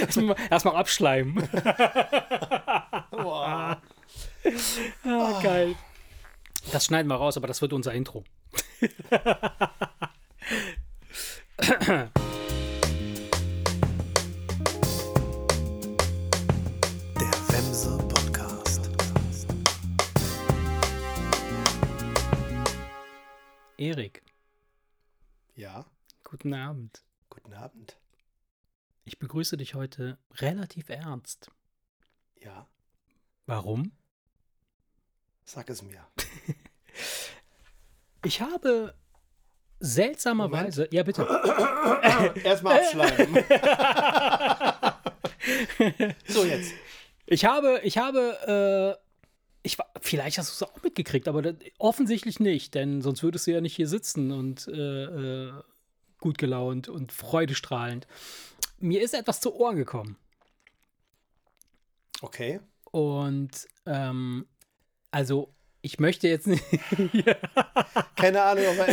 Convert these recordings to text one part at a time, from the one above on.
erstmal, erstmal abschleimen. ah, geil. Das schneiden wir raus, aber das wird unser Intro. Der Wemse Podcast. Erik, Ja, guten Abend. guten Abend. Ich begrüße dich heute relativ ernst. Ja, Warum? sag es mir. Ich habe seltsamerweise. Ja, bitte. Erstmal abschleimen. so, jetzt. Ich habe, ich habe, äh, ich war, vielleicht hast du es auch mitgekriegt, aber das, offensichtlich nicht, denn sonst würdest du ja nicht hier sitzen und äh, äh, gut gelaunt und freudestrahlend. Mir ist etwas zu Ohren gekommen Okay. und ähm, also ich möchte jetzt nicht. Keine Ahnung, ob er.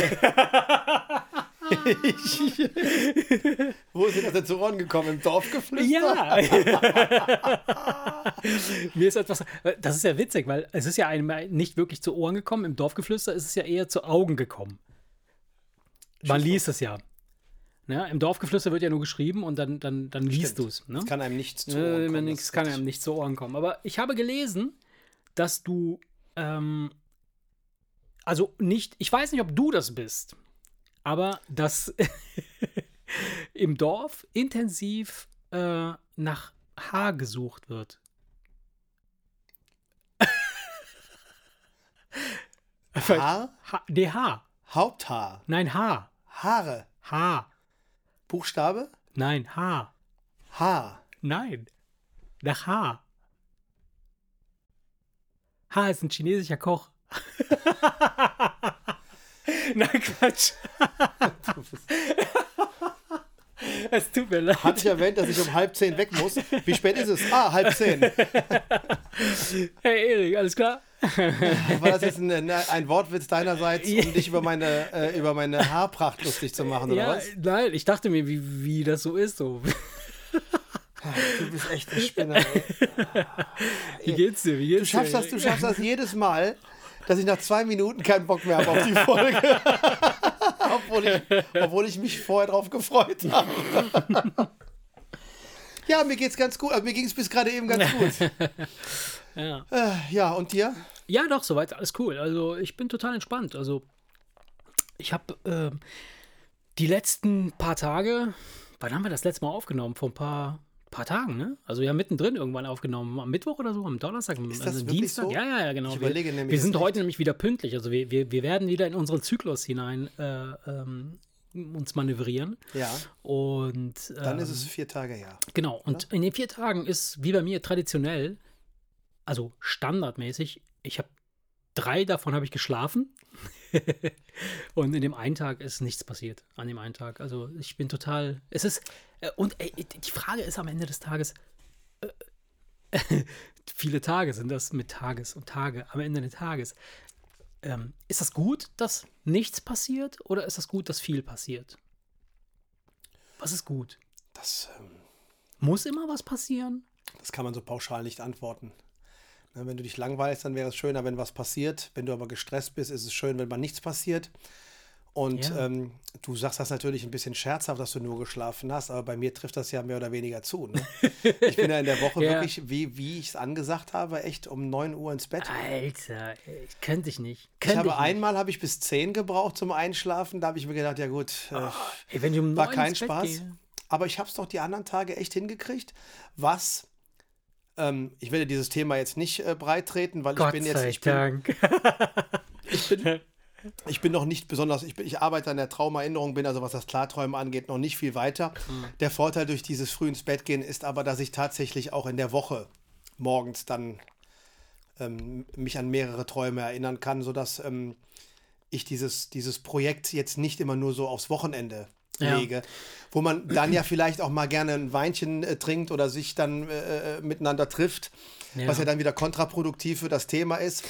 Wo ist dir das denn zu Ohren gekommen? Im Dorfgeflüster? Ja. Mir ist etwas, das ist ja witzig, weil es ist ja einem nicht wirklich zu Ohren gekommen. Im Dorfgeflüster ist es ja eher zu Augen gekommen. Man liest es ja. Ne? Im Dorfgeflüster wird ja nur geschrieben und dann, dann, dann liest du es. Ne? Das kann einem nichts zu Äh, Ohren kommen. das kann einem nicht zu Ohren kommen. Aber ich habe gelesen, dass du, ähm, also nicht, ich weiß nicht, ob du das bist, aber dass im Dorf intensiv äh, nach Haar gesucht wird. Haar? Ha nee, Haar. Haupthaar. Nein, Haar. Haare. Haar. Buchstabe? Nein, Haar. Haar. Nein. Nach Haar. Haar ist ein chinesischer Koch. Na Quatsch. es tut mir leid. Hatte ich erwähnt, dass ich um halb zehn weg muss? Wie spät ist es? Ah, halb zehn. Hey Erik, alles klar? War das jetzt ein, ein Wortwitz deinerseits, um dich über meine, äh, über meine Haarpracht lustig zu machen, oder Ja, was? nein, ich dachte mir, wie, wie das so ist. So. Du bist echt ein Spinner. Ey. Wie geht's dir? Wie geht's Du schaffst dir, das, du schaffst das jedes Mal, dass ich nach zwei Minuten keinen Bock mehr habe auf die Folge. obwohl, ich, obwohl ich mich vorher drauf gefreut habe. ja, mir geht's ganz gut. Also mir ging es bis gerade eben ganz gut. Ja. Äh, ja, und dir? Ja, doch, soweit alles cool. Also ich bin total entspannt. Also ich habe äh, die letzten paar Tage, wann haben wir das letzte Mal aufgenommen? Vor ein paar, paar Tagen, ne? Also ja, mittendrin irgendwann aufgenommen. Am Mittwoch oder so, am Donnerstag, Ist das also Dienstag. so? Ja, ja, ja, genau. Ich wir, überlege nämlich wir sind heute nämlich wieder pünktlich. Also wir, wir, wir werden wieder in unseren Zyklus hinein äh, ähm, uns manövrieren. Ja, Und dann ähm, ist es vier Tage her. Genau, und in den vier Tagen ist wie bei mir traditionell, also standardmäßig, ich habe drei davon habe ich geschlafen und in dem einen Tag ist nichts passiert. An dem einen Tag. Also ich bin total. Es ist. äh, Und ey, die Frage ist am Ende des Tages. äh, viele Tage sind das mit Tages und Tage am Ende des Tages. Ähm, ist das gut, dass nichts passiert oder ist das gut, dass viel passiert? Was ist gut? Das, ähm, Muss immer was passieren? das kann man so pauschal nicht antworten. Wenn du dich langweilst, dann wäre es schöner, wenn was passiert. Wenn du aber gestresst bist, ist es schön, wenn mal nichts passiert. Und Ja. ähm, du sagst das natürlich ein bisschen scherzhaft, dass du nur geschlafen hast, aber bei mir trifft das ja mehr oder weniger zu. Ne? Ich bin ja in der Woche Ja. wirklich, wie, wie ich es angesagt habe, echt um 9 Uhr ins Bett. Alter, ich könnte ich nicht. Ich Könnte habe nicht. einmal habe ich bis 10 gebraucht zum Einschlafen. Da habe ich mir gedacht, ja gut, äh, Ey, wenn ich um war kein Spaß. gehe. Aber ich habe es doch die anderen Tage echt hingekriegt. Was, ähm, ich werde dieses Thema jetzt nicht äh, breit treten, weil ich Gott bin jetzt, sei ich bin, Dank. ich bin, ich bin noch nicht besonders, ich, bin, ich arbeite an der Traumerinnerung, bin also was das Klarträumen angeht, noch nicht viel weiter. Mhm. Der Vorteil durch dieses früh ins Bett gehen ist aber, dass ich tatsächlich auch in der Woche morgens dann ähm, mich an mehrere Träume erinnern kann, sodass ähm, ich dieses, dieses Projekt jetzt nicht immer nur so aufs Wochenende Ja. lege, wo man dann ja vielleicht auch mal gerne ein Weinchen äh, trinkt oder sich dann äh, äh, miteinander trifft, Ja. was ja dann wieder kontraproduktiv für das Thema ist,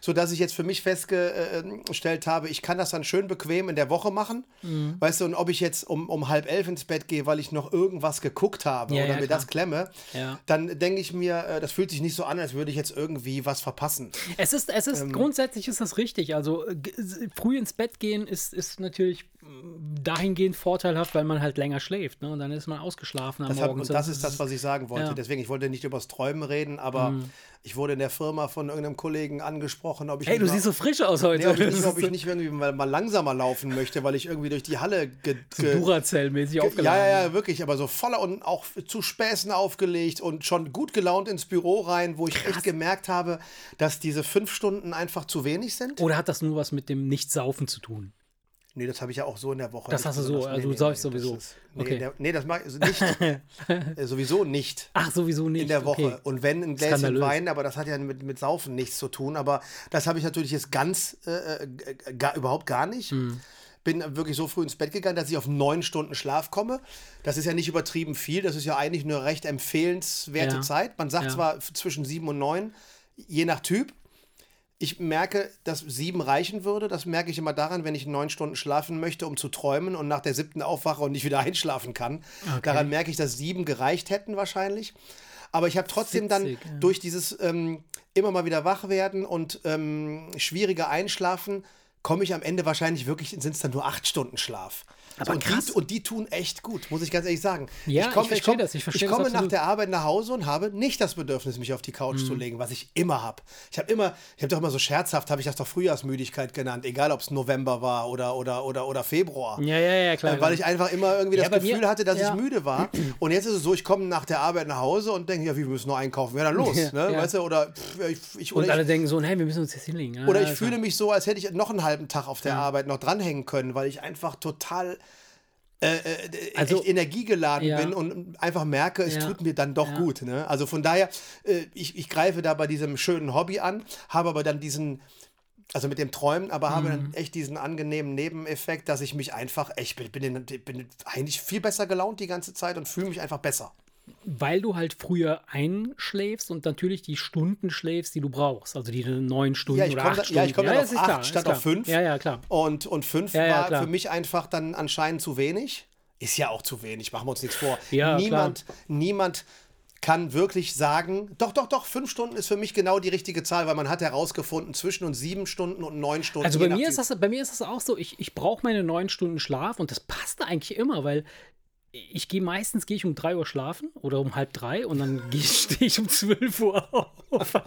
sodass ich jetzt für mich festgestellt habe, ich kann das dann schön bequem in der Woche machen. Mhm. Weißt du, und ob ich jetzt um, um halb elf ins Bett gehe, weil ich noch irgendwas geguckt habe Ja, oder ja, mir klar. das klemme, Ja. dann denke ich mir, äh, das fühlt sich nicht so an, als würde ich jetzt irgendwie was verpassen. Es ist, es Ähm. ist grundsätzlich ist das richtig. Also äh, früh ins Bett gehen ist, ist natürlich dahingehend vorteilhaft, weil man halt länger schläft. Ne? Und dann ist man ausgeschlafen am Das hat, Morgen. und das ist das, was ich sagen wollte. Ja. Mhm. Deswegen, ich wollte nicht übers Träumen reden, aber ich wurde in der Firma von irgendeinem Kollegen angesprochen, ob ich Hey, nicht du mal- siehst so frisch aus heute. Nee, ob, ich nicht, ob ich nicht irgendwie mal, mal langsamer laufen möchte, weil ich irgendwie durch die Halle ge, ge, Duracell-mäßig ja, aufgeladen. ja, ja, wirklich, aber so voller und auch zu Späßen aufgelegt und schon gut gelaunt ins Büro rein, wo ich echt gemerkt habe, dass diese fünf Stunden einfach zu wenig sind. Oder hat das nur was mit dem Nicht-Saufen zu tun? Nee, das habe ich ja auch so in der Woche. Das hast du so, also du säufst sowieso. Das ist, nee, Okay. der, nee, das mag ich nicht. äh, sowieso nicht. Ach, sowieso nicht. in der Woche. Okay. Und wenn ein Gläschen Skandalös. Wein, aber das hat ja mit, mit Saufen nichts zu tun. Aber das habe ich natürlich jetzt ganz, äh, äh, gar, überhaupt gar nicht. Hm. Bin wirklich so früh ins Bett gegangen, dass ich auf neun Stunden Schlaf komme. Das ist ja nicht übertrieben viel. Das ist ja eigentlich eine recht empfehlenswerte Ja. Zeit. Man sagt Ja. zwar zwischen sieben und neun, je nach Typ. Ich merke, dass sieben reichen würde. Das merke ich immer daran, wenn ich neun Stunden schlafen möchte, um zu träumen und nach der siebten aufwache und nicht wieder einschlafen kann. Okay. Daran merke ich, dass sieben gereicht hätten wahrscheinlich. Aber ich habe trotzdem dann Witzig, ja. durch dieses ähm, immer mal wieder wach werden und ähm, schwierige Einschlafen, komme ich am Ende wahrscheinlich wirklich, sind es dann nur acht Stunden Schlaf. Aber und, krass. die, und die tun echt gut, muss ich ganz ehrlich sagen. Ja, komm- ich verstehe komm- das, ich verstehe das komme nach absolut. der Arbeit nach Hause und habe nicht das Bedürfnis, mich auf die Couch Mhm. zu legen, was ich immer habe. Ich habe immer, ich habe doch immer so scherzhaft, habe ich das doch Frühjahrsmüdigkeit genannt, egal ob es November war oder, oder, oder, oder Februar. Ja, ja, ja, klar. Äh, Weil ich einfach immer irgendwie Ja, das bei mir- Gefühl hatte, dass ja. ich müde war. Und jetzt ist es so, ich komme nach der Arbeit nach Hause und denke, ja, wie, wir müssen noch einkaufen. Ja, dann los. Ja, ne? Weißt du, oder ich, ich, und oder alle ich, denken so, hey, wir müssen uns jetzt hinlegen. Oder ich ja, fühle mich so, als hätte ich noch einen halben Tag auf der Arbeit noch dranhängen können, weil ich einfach total äh, äh, Also- echt energiegeladen Ja. bin und einfach merke, es Ja. tut mir dann doch Ja. gut. Ne? Also von daher, äh, ich, ich greife da bei diesem schönen Hobby an, habe aber dann diesen, also mit dem Träumen, aber habe Mhm. dann echt diesen angenehmen Nebeneffekt, dass ich mich einfach, ich bin, bin, bin eigentlich viel besser gelaunt die ganze Zeit und fühle mich einfach besser. Weil du halt früher einschläfst und natürlich die Stunden schläfst, die du brauchst. Also die neun Stunden Ja, ich oder acht da- Stunden. ja, ich komm dann auf acht klar, statt klar. auf fünf. Ja, ja, klar. Und, und fünf Ja, ja, war klar. für mich einfach dann anscheinend zu wenig. Ist ja auch zu wenig, machen wir uns nichts vor. Ja, niemand, niemand kann wirklich sagen, doch, doch, doch, fünf Stunden ist für mich genau die richtige Zahl, weil man hat herausgefunden, zwischen uns sieben Stunden und neun Stunden. Also bei mir, ist das, bei mir ist das auch so, ich, ich brauche meine neun Stunden Schlaf und das passt eigentlich immer, weil ich gehe meistens gehe ich um drei Uhr schlafen oder um halb drei und dann stehe ich um 12 Uhr auf.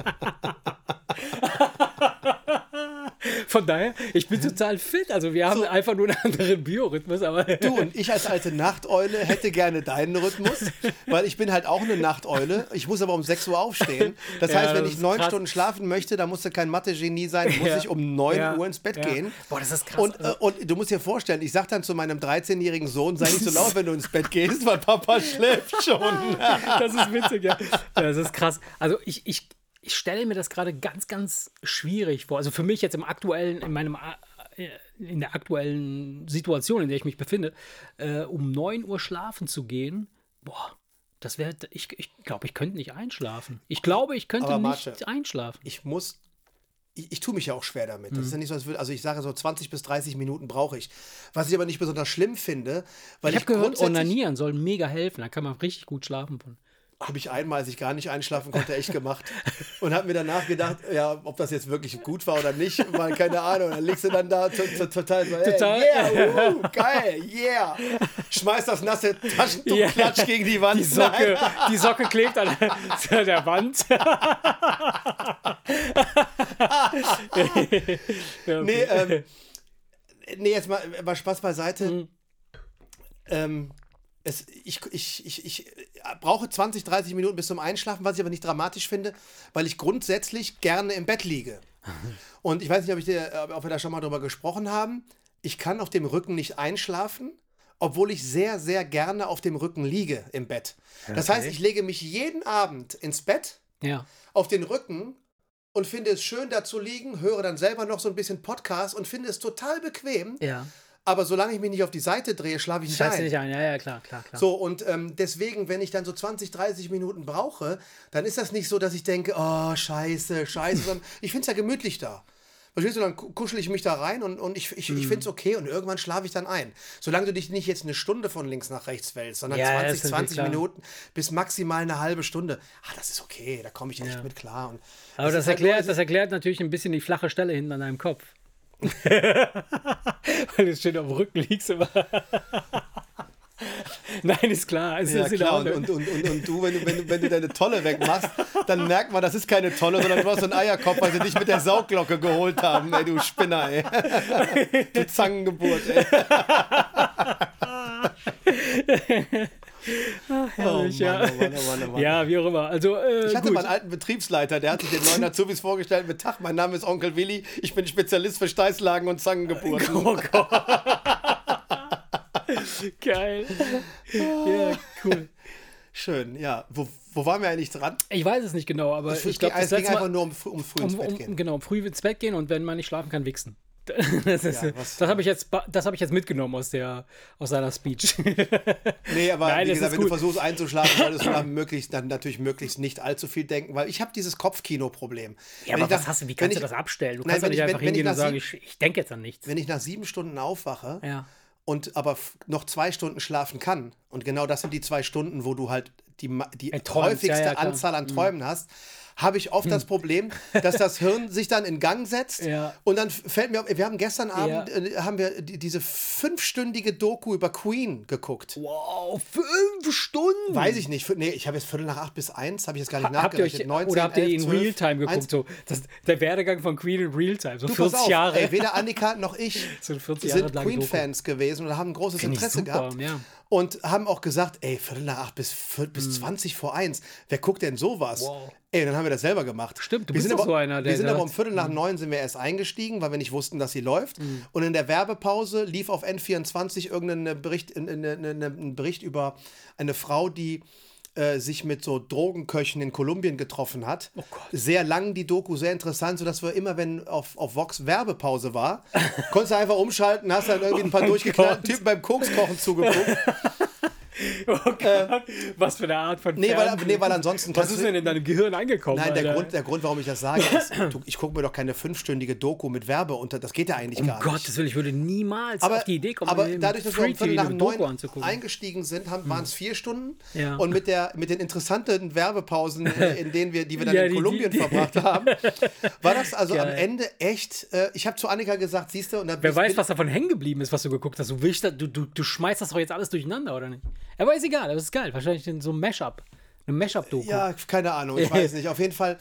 Von daher, ich bin total fit. Also wir haben einfach nur einen anderen Biorhythmus, aber Du und ich als alte Nachteule hätte gerne deinen Rhythmus, weil ich bin halt auch eine Nachteule. Ich muss aber um 6 Uhr aufstehen. Das Ja, heißt, wenn das ich neun krass. Stunden schlafen möchte, dann musst du kein Mathe-Genie sein, muss Ja. ich um 9 Ja. Uhr ins Bett Ja. gehen. Boah, das ist krass. Und, äh, und du musst dir vorstellen, ich sag dann zu meinem 13-jährigen Sohn, sei nicht so laut, wenn du ins Bett gehst, weil Papa schläft schon. Das ist witzig, ja. Das ist krass. Also ich, ich, ich stelle mir das gerade ganz, ganz schwierig vor. Also für mich jetzt im aktuellen, in meinem äh, in der aktuellen Situation, in der ich mich befinde, äh, um 9 Uhr schlafen zu gehen, boah, das wäre, ich, ich glaube, ich könnte nicht einschlafen. Ich glaube, ich könnte Aber nicht Marce, einschlafen. Ich muss, ich, ich tue mich ja auch schwer damit. Mhm. Das ist ja nicht so, als würde, also ich sage so 20 bis 30 Minuten brauche ich. Was ich aber nicht besonders schlimm finde, weil Ich ich, habe gehört, Onanieren soll mega helfen. Da kann man richtig gut schlafen von. Habe ich einmal, als ich gar nicht einschlafen konnte, echt gemacht. Und habe mir danach gedacht, ja, ob das jetzt wirklich gut war oder nicht, weil keine Ahnung. Dann liegst du dann da to- to- total so, hey, Total. yeah, uh, geil, yeah. Schmeiß das nasse Taschentuch, Ja. klatsch gegen die Wand. Die Socke, die Socke klebt an der, an der Wand. Nee, ähm, nee, jetzt mal, mal Spaß beiseite. Mhm. Ähm, es, ich, ich, ich, ich brauche 20, 30 Minuten bis zum Einschlafen, was ich aber nicht dramatisch finde, weil ich grundsätzlich gerne im Bett liege. Und ich weiß nicht, ob, ich dir, ob wir da schon mal drüber gesprochen haben. Ich kann auf dem Rücken nicht einschlafen, obwohl ich sehr, sehr gerne auf dem Rücken liege im Bett. Das heißt, ich lege mich jeden Abend ins Bett ja. auf den Rücken und finde es schön, da zu liegen, höre dann selber noch so ein bisschen Podcast und finde es total bequem. Ja. Aber solange ich mich nicht auf die Seite drehe, schlafe ich nicht Scheiße ein. nicht ein, ja, ja, klar, klar, klar. So, und ähm, deswegen, wenn ich dann so 20, 30 Minuten brauche, dann ist das nicht so, dass ich denke, oh, scheiße, scheiße, sondern ich finde es ja gemütlich da. Verstehst du, dann ku- kuschel ich mich da rein und, und ich, ich, ich Mhm. finde es okay und irgendwann schlafe ich dann ein. Solange du dich nicht jetzt eine Stunde von links nach rechts wälzt, sondern Ja, 20, das ist natürlich 20 klar. Minuten bis maximal eine halbe Stunde. Ah, das ist okay, da komme ich echt Ja. mit klar. Und Aber es das ist halt nur- erklärt, das erklärt natürlich ein bisschen die flache Stelle hinten an deinem Kopf. Weil du schön auf dem Rücken liegst immer. Nein, ist klar. Es Ja, ist klar. Und, und, und, und, du, wenn du, wenn, du, wenn du deine Tolle wegmachst, dann merkt man, das ist keine Tolle, sondern du hast so einen Eierkopf, weil sie dich mit der Saugglocke geholt haben, ey, du Spinner, ey. Du Zangengeburt, ey. Herrlich, ja. Mann, oh oh Mann, oh Mann. Ja, wie auch immer. Also, äh, Ich hatte gut. mal einen alten Betriebsleiter, der hat sich den neuen Azubis vorgestellt mit Tag, mein Name ist Onkel Willi, ich bin Spezialist für Steißlagen und Zangengeburten. Oh Gott. Geil. Ja, cool. Schön, ja. Wo, wo waren wir eigentlich dran? Ich weiß es nicht genau, aber ich ging, glaube, es ging einfach Mal, nur um, früh- um früh ins um, Bett um, gehen. genau, früh ins Bett gehen und wenn man nicht schlafen kann, wichsen. Das, ist, Ja, das habe ich, jetzt das hab ich jetzt mitgenommen aus, der, aus seiner Speech. Nee, aber Nein, wie das gesagt, wenn du gut. versuchst einzuschlafen, solltest du dann möglichst, dann natürlich möglichst nicht allzu viel denken, weil ich habe dieses Ja, Kopfkino-Problem. Wenn aber was nach- hast du, wie wenn kannst ich, du das abstellen? Du Nein, kannst doch wenn nicht ich- einfach wenn- wenn hingehen ich und nach sagen, ich, ich denke jetzt an nichts. Wenn ich nach sieben Stunden aufwache Ja. und aber noch zwei Stunden schlafen kann, und genau das sind die zwei Stunden, wo du halt die, die häufigste ja, ja. Mhm. Anzahl an Träumen hast, habe ich oft das Problem, dass das Hirn sich dann in Gang setzt Ja. und dann fällt mir auf, wir haben gestern Abend Ja. äh, haben wir die, diese fünfstündige Doku über Queen geguckt. Wow, fünf Stunden! Weiß ich nicht. Nee, ich habe jetzt Viertel nach acht bis eins, habe ich jetzt gar nicht Ha- Habt ihr euch, nachgerechnet. 19, oder habt ihr 11, in 12, Realtime geguckt? 1. So, das, der Werdegang von Queen in Realtime, so Du, pass 40 auf, Jahre. Ey, weder Annika noch ich So eine 40 Jahre sind lange Queen-Fans gewesen und haben ein großes Find Interesse super, gehabt. ja. Und haben auch gesagt, ey, Viertel nach acht bis, vier- bis 20 vor eins, wer guckt denn sowas? Mhm. Wow. Ey, dann haben wir das selber gemacht. Stimmt, du wir bist aber, so einer, der Wir sind aber um Viertel nach Mhm. neun sind wir erst eingestiegen, weil wir nicht wussten, dass sie läuft. Und in der Werbepause lief auf N24 irgendein Bericht, ein, Bericht über eine Frau, die äh, sich mit so Drogenköchen in Kolumbien getroffen hat. Oh Gott. Sehr lang die Doku, sehr interessant, sodass wir immer, wenn auf, auf Vox Werbepause war, konntest du einfach umschalten, hast dann irgendwie ein paar Oh durchgeknallten. Typen beim Kokskochen zugeguckt. Oh Gott, was für eine Art von Äh, Nee, weil, nee, weil ansonsten Was ist denn in deinem Gehirn angekommen? Nein, der Alter? Grund, der Grund, warum ich das sage, ist, ich gucke mir doch keine fünfstündige Doku mit Werbe unter. Das geht ja eigentlich um gar nicht. Gottes Willen, ich würde niemals aber, auf die Idee kommen, aber dadurch, dass wir um Viertel nach neun eingestiegen sind, haben- waren es vier Stunden. Ja. Und mit, der, mit den interessanten Werbepausen, äh, in denen wir, die wir dann Ja, in die- Kolumbien die- die- verbracht haben, war das also am Geil. Ende echt. Äh, ich habe zu Annika gesagt, siehst du, und da Wer weiß, was davon hängen geblieben ist, was du geguckt hast. Du, willst, du, du, du schmeißt das doch jetzt alles durcheinander, oder nicht? Aber ist egal, das ist geil. Wahrscheinlich in so einem Mashup. Eine Mashup-Doku. Ja, keine Ahnung, ich weiß nicht. Auf jeden Fall,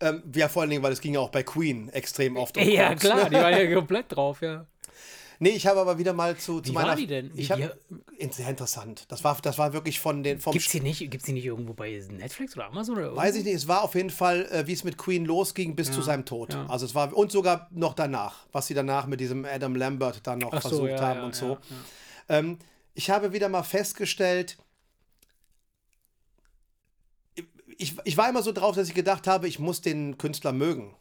ähm, ja, vor allen Dingen, weil es ging ja auch bei Queen extrem oft um Ja, Koks, klar, die war ja komplett drauf, ja. Nee, ich habe aber wieder mal zu, zu Wie meiner. war die denn? Ich habe sehr interessant. Das war, das war wirklich von den vom Gibt's die nicht, gibt's die nicht irgendwo bei Netflix oder Amazon oder Weiß ich nicht, es war auf jeden Fall, äh, wie es mit Queen losging bis zu seinem Tod. Also es war und sogar noch danach, was sie danach mit diesem Adam Lambert dann noch Ach so, versucht ja, haben ja, und so. ja, Ähm, ich habe wieder mal festgestellt, ich, ich war immer so drauf, dass ich gedacht habe, ich muss den Künstler mögen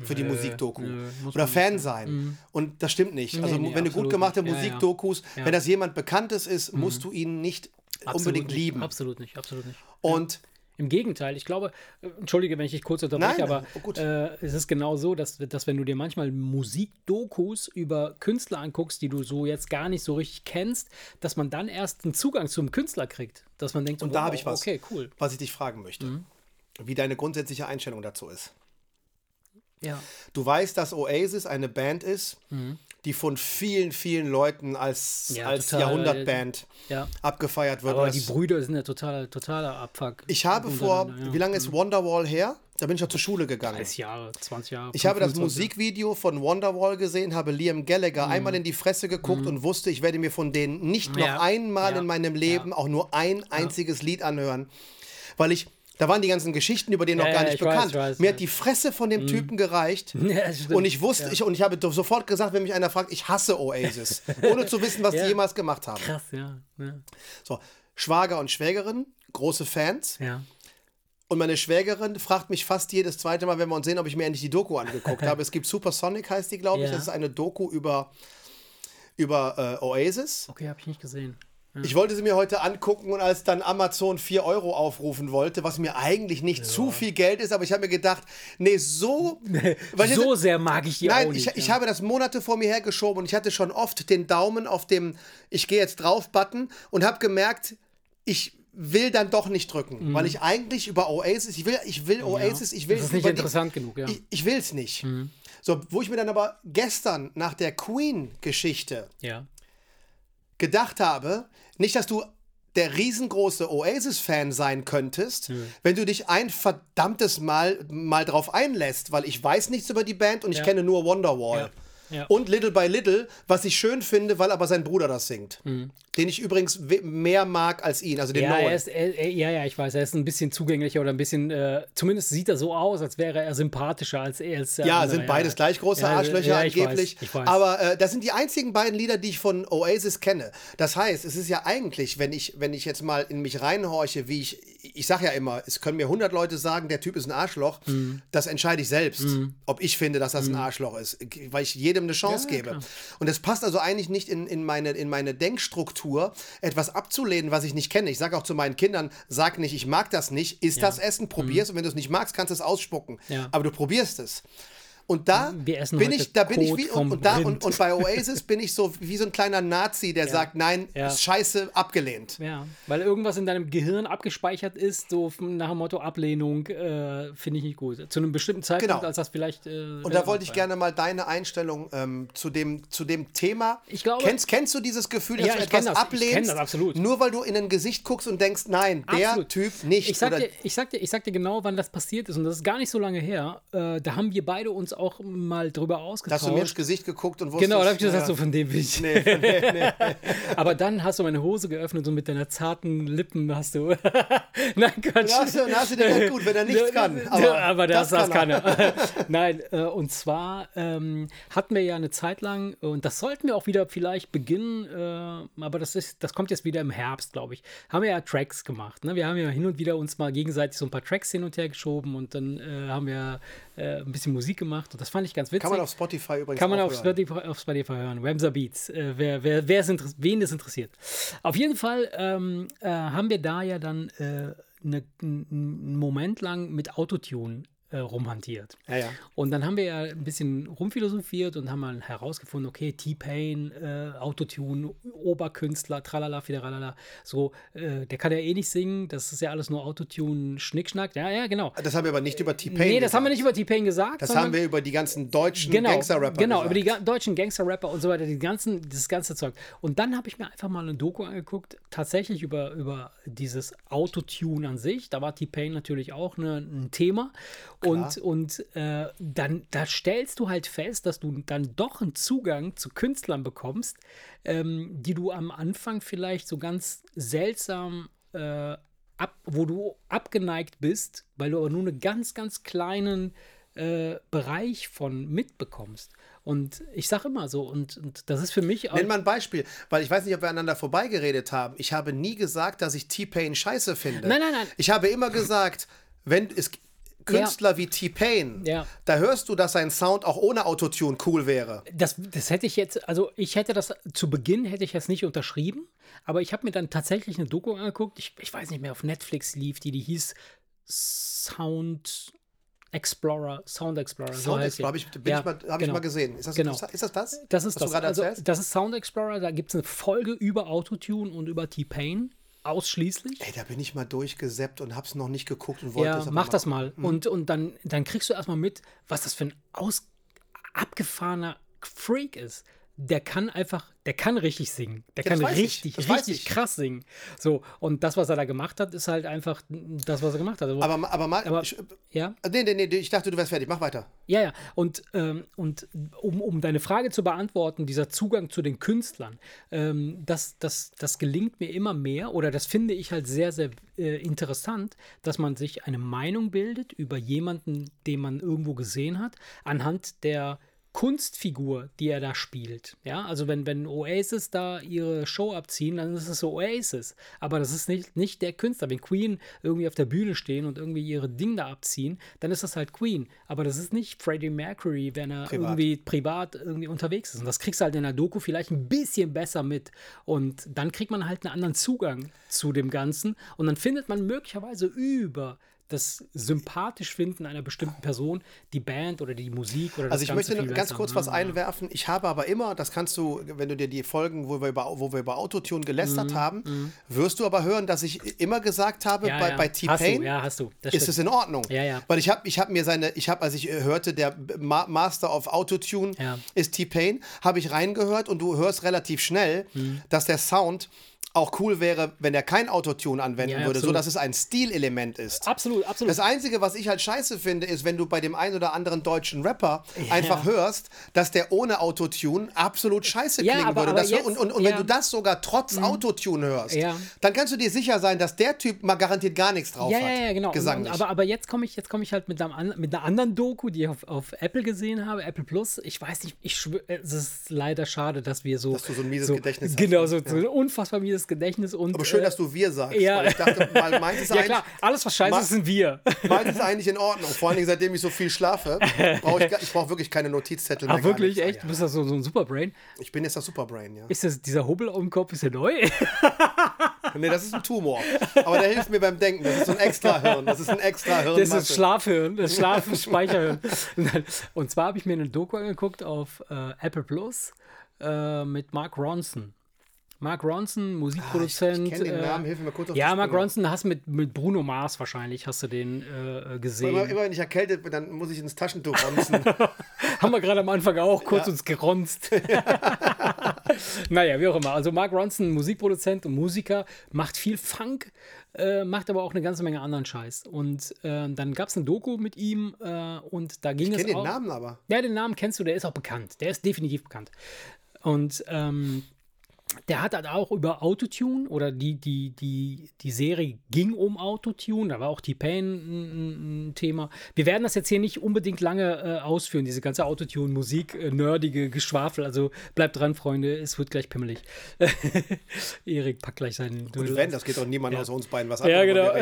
für die Nö, Musikdoku muss oder Fan sein. Und das stimmt nicht. also nee, wenn du gut gemachte nicht. Ja, ja. Musikdokus, Ja. wenn das jemand Bekanntes ist, musst du ihn nicht Absolut unbedingt nicht, lieben. Absolut nicht, absolut nicht. Und Im Gegenteil, ich glaube, entschuldige, wenn ich dich kurz unterbreche, aber oh, äh, es ist genau so, dass, dass wenn du dir manchmal Musikdokus über Künstler anguckst, die du so jetzt gar nicht so richtig kennst, dass man dann erst einen Zugang zum Künstler kriegt. Dass man denkt, Und da wow, habe ich was. Okay, cool. was ich dich fragen möchte, Mhm. wie deine grundsätzliche Einstellung dazu ist. Ja. Du weißt, dass Oasis eine Band ist, die von vielen, vielen Leuten als, Mhm. Ja, als total, Jahrhundertband Ja. abgefeiert wird. Aber die Brüder sind ja totaler, totaler Abfuck. ich habe vor, ja. wie lange ist Wonderwall her? Da bin ich noch zur Schule gegangen. 30 Jahre, 20 Jahre. Ich habe das 25. Musikvideo von Wonderwall gesehen, habe Liam Gallagher Mhm. einmal in die Fresse geguckt und wusste, ich werde mir von denen nicht noch Ja. einmal Ja. in meinem Leben auch nur ein einziges Lied anhören. Weil ich, da waren die ganzen Geschichten über den noch Ja, gar nicht ich weiß, bekannt. ich weiß, mir hat die Fresse von dem Typen gereicht. Und ich wusste, ich, und ich habe sofort gesagt, wenn mich einer fragt, ich hasse Oasis. ohne zu wissen, was die jemals gemacht haben. Krass, ja. Ja. So, Schwager und Schwägerin, große Fans. ja. Und meine Schwägerin fragt mich fast jedes zweite Mal, wenn wir uns sehen, ob ich mir endlich die Doku angeguckt habe. Es gibt Supersonic, heißt die, glaube ich. Ja. Das ist eine Doku über, über äh, Oasis. Okay, habe ich nicht gesehen. Ich wollte sie mir heute angucken und als dann Amazon 4 Euro aufrufen wollte, was mir eigentlich nicht zu viel Geld ist, aber ich habe mir gedacht, nee, so. ich so hatte- sehr mag ich die Nein, auch nicht. ich, ich ja. habe das Monate vor mir hergeschoben und ich hatte schon oft den Daumen auf dem Ich gehe jetzt drauf-Button und habe gemerkt, ich will dann doch nicht drücken, weil ich eigentlich über Oasis, ich will, ich will Oasis, ich will Mhm. Das ist nicht über die- interessant genug, ja. Mhm. Ich, ich will es nicht. So, wo ich mir dann aber gestern nach der Queen-Geschichte ja. Gedacht habe, nicht, dass du der riesengroße Oasis-Fan sein könntest, wenn du dich ein verdammtes Mal mal drauf einlässt, weil ich weiß nichts über die Band und ich Ja. kenne nur Wonderwall. Ja. Ja. Und Little by Little, was ich schön finde, weil aber sein Bruder das singt. Den ich übrigens mehr mag als ihn, also den Mhm. Ja, Noel. er ist, er, er, ja, ja, ich weiß, er ist ein bisschen zugänglicher oder ein bisschen, äh, zumindest sieht er so aus, als wäre er sympathischer als er. Als Ja, andere, sind beides gleich große Ja, Arschlöcher ja, ich angeblich. Weiß, weiß. Aber äh, das sind die einzigen beiden Lieder, die ich von Oasis kenne. Das heißt, es ist ja eigentlich, wenn ich, wenn ich jetzt mal in mich reinhorche, wie ich, ich sage ja immer, es können mir 100 Leute sagen, der Typ ist ein Arschloch. Mhm. Das entscheide ich selbst, ob ich finde, dass das ein Arschloch ist, weil ich jedem eine Chance Ja, gebe. klar. Und es passt also eigentlich nicht in, in, meine, in meine Denkstruktur, etwas abzulehnen, was ich nicht kenne. Ich sage auch zu meinen Kindern, sag nicht, ich mag das nicht, isst das Essen, probier's und wenn du es nicht magst, kannst du es ausspucken. Mhm. Ja. Aber du probierst es. Und da bin ich, da bin ich Kot wie, und, und, da, und, und bei Oasis bin ich so wie so ein kleiner Nazi, der sagt, nein, Ja. ist scheiße, abgelehnt. Ja, weil irgendwas in deinem Gehirn abgespeichert ist, so nach dem Motto Ablehnung, äh, finde ich nicht gut. Zu einem bestimmten Zeitpunkt, Genau. als das vielleicht. Äh, Und da wollte ich gerne mal deine Einstellung ähm, zu, dem, zu dem Thema. Ich glaube- kennst, kennst du dieses Gefühl, dass Ja, du ich etwas das. Ich ablehnst, das absolut. nur weil du in ein Gesicht guckst und denkst, nein, der Absolut. Typ nicht. Ich sag, dir, ich, sag dir, ich sag dir genau, wann das passiert ist. Und das ist gar nicht so lange her. Äh, da haben wir beide uns auch mal drüber da hast du ausgetauscht. mir ins Gesicht geguckt und wusstest. Genau, da habe ich gesagt, ja, so von dem will ich. Nee, von dem, nee. Aber dann hast du meine Hose geöffnet und mit deiner zarten Lippen hast du. Nein, Quatsch. Da hast du, da hast du gedacht, gut, wenn er nichts kann. Aber, aber das, das, kann kann er. Nein, äh, und zwar ähm, hatten wir ja eine Zeit lang, und das sollten wir auch wieder vielleicht beginnen, äh, aber das, ist, das kommt jetzt wieder im Herbst, glaube ich, haben wir ja Tracks gemacht. Ne? Wir haben ja hin und wieder uns mal gegenseitig so ein paar Tracks hin und her geschoben und dann äh, haben wir äh, ein bisschen Musik gemacht und das fand ich ganz witzig. Kann man auf Spotify übrigens Kann man auf hören. Spotify, auf Spotify hören. Ramsar Beats. Äh, wer, wer, wer wen das interessiert. Auf jeden Fall ähm, äh, haben wir da ja dann äh, ne, einen Moment lang mit Autotune äh, rumhantiert. Ja, ja. Und dann haben wir ja ein bisschen rumphilosophiert und haben mal herausgefunden, okay, T-Pain, äh, Autotune, Oberkünstler, tralala, fideralala, so, äh, der kann ja eh nicht singen, das ist ja alles nur Autotune, Schnickschnack. Ja, ja, genau. Das haben wir aber nicht über T-Pain Nee, das gesagt. haben wir nicht über T-Pain gesagt. Das haben wir über die ganzen deutschen genau, Gangster-Rapper Genau, gesagt. über die deutschen Gangster-Rapper und so weiter, die ganzen, das ganze Zeug. Und dann habe ich mir einfach mal eine Doku angeguckt, tatsächlich über, über dieses Autotune an sich. Da war T-Pain natürlich auch ne, ein Thema. Und, und äh, dann da stellst du halt fest, dass du dann doch einen Zugang zu Künstlern bekommst, ähm, die du am Anfang vielleicht so ganz seltsam äh, ab, wo du abgeneigt bist, weil du aber nur einen ganz, ganz kleinen äh, Bereich von mitbekommst. Und ich sage immer so, und, und das ist für mich auch. Nenn mal ein Beispiel, weil ich weiß nicht, ob wir aneinander vorbeigeredet haben. Ich habe nie gesagt, dass ich T-Pain scheiße finde. Nein, nein, nein. Ich habe immer gesagt, wenn es Künstler wie T-Pain, Ja. da hörst du, dass sein Sound auch ohne Autotune cool wäre. Das, das hätte ich jetzt, also ich hätte das zu Beginn hätte ich das nicht unterschrieben, aber ich habe mir dann tatsächlich eine Doku angeguckt. Ich, ich weiß nicht mehr, auf Netflix lief die, die hieß Sound Explorer, Sound Explorer. so Sound die. Explorer, habe ich, Ja, ich, mal, hab ich genau. mal gesehen. Ist das, Genau. ist das, das das? Ist das. Also, das ist Sound Explorer, da gibt es eine Folge über Autotune und über T-Pain. Ausschließlich. Ey, da bin ich mal durchgeseppt und hab's noch nicht geguckt und wollte Ja, es aber mach mal das mal. Mhm. Und, und dann, dann kriegst du erstmal mit, was das für ein aus, abgefahrener Freak ist. Der kann einfach, der kann richtig singen. Der Ja, kann richtig, richtig ich. krass singen. So, und das, was er da gemacht hat, ist halt einfach das, was er gemacht hat. Also, Aber, aber mal. Aber- ich, ja, nee, nee, nee, ich dachte, du wärst fertig. Mach weiter. ja, ja. Und, ähm, und um, um deine Frage zu beantworten, dieser Zugang zu den Künstlern, ähm, das, das, das gelingt mir immer mehr oder das finde ich halt sehr, sehr äh, interessant, dass man sich eine Meinung bildet über jemanden, den man irgendwo gesehen hat, anhand der Kunstfigur, die er da spielt. Ja, also wenn, wenn Oasis da ihre Show abziehen, dann ist es so Oasis. Aber das ist nicht, nicht der Künstler. Wenn Queen irgendwie auf der Bühne stehen und irgendwie ihre Dinge da abziehen, dann ist das halt Queen. Aber das ist nicht Freddie Mercury, wenn er Privat. irgendwie privat irgendwie unterwegs ist. Und das kriegst du halt in der Doku vielleicht ein bisschen besser mit. Und dann kriegt man halt einen anderen Zugang zu dem Ganzen. Und dann findet man möglicherweise über das sympathisch finden einer bestimmten Person, die Band oder die Musik oder das Also ich Ganze möchte ganz kurz was einwerfen. Ich habe aber immer, das kannst du, wenn du dir die Folgen, wo wir über, wo wir über Autotune gelästert haben, wirst du aber hören, dass ich immer gesagt habe, Ja, bei, ja. bei T-Pain ja, hast du. Das ist stimmt. es in Ordnung. Ja, ja. Weil ich habe ich hab mir seine, ich habe, als ich äh, hörte, der Ma Master of Autotune Ja. ist T-Pain, habe ich reingehört und du hörst relativ schnell, Mhm. dass der Sound auch cool wäre, wenn er kein Autotune anwenden Ja, ja, würde, absolut. sodass es ein Stilelement ist. Absolut, absolut. Das Einzige, was ich halt scheiße finde, ist, wenn du bei dem einen oder anderen deutschen Rapper einfach hörst, dass der ohne Autotune absolut scheiße Ja, klingen aber- würde. aber jetzt- und und, und ja. wenn du das sogar trotz Autotune hörst, Ja. dann kannst du dir sicher sein, dass der Typ mal garantiert gar nichts drauf ja, hat. ja, ja, genau. Gesanglich. aber, aber jetzt komme ich, jetzt komme ich halt mit, einem, mit einer anderen Doku, die ich auf, auf Apple gesehen habe, Apple Plus. Ich weiß nicht, ich es ist leider schade, dass wir so. Dass du so ein mieses Gedächtnis hast. Genau, so, so ein unfassbar mieses Gedächtnis. Und, aber schön, äh, dass du wir sagst. ja. Ich dachte, mal, meint es Ja, klar, alles, was scheiße ist, sind wir. meint es eigentlich in Ordnung. Vor allen Dingen, seitdem ich so viel schlafe, brauche ich, ich brauche wirklich keine Notizzettel mehr. Ach, gar wirklich, nichts. echt? Du bist ja so, so ein Superbrain. Ich bin jetzt das Superbrain, ja. Ist das, dieser Hubbel auf dem Kopf, ist der neu? Nee, das ist ein Tumor. Aber der hilft mir beim Denken. Das ist so ein Extrahirn. Das ist ein Extrahirn. Das ist Schlafhirn, das Schlafspeicherhirn. Und zwar habe ich mir eine Doku angeguckt auf äh, Apple Plus äh, mit Mark Ronson. Mark Ronson, Musikproduzent. Ah, ich kenn den äh, Namen, hilf mir mal kurz auf Ja, Mark. Ronson hast mit, mit Bruno Mars wahrscheinlich, hast du den äh, gesehen. Immer, immer wenn ich erkältet bin, dann muss ich ins Taschentuch ronzen. Haben wir gerade am Anfang auch kurz uns geronzt. naja, wie auch immer. Also Mark Ronson, Musikproduzent und Musiker, macht viel Funk, äh, macht aber auch eine ganze Menge anderen Scheiß. Und äh, dann gab es eine Doku mit ihm äh, und da ging Ich es kenne auch. den Namen aber. Ja, den Namen kennst du, der ist auch bekannt. Der ist definitiv bekannt. Und ähm, der hat halt auch über Autotune oder die, die, die, die Serie ging um Autotune, da war auch T-Pain ein, Thema. Wir werden das jetzt hier nicht unbedingt lange äh, ausführen, diese ganze Autotune-Musik, äh, nerdige Geschwafel. Also bleibt dran, Freunde, es wird gleich pimmelig. Erik packt gleich seinen Und wenn, das geht doch niemand außer uns beiden was an. ja, genau.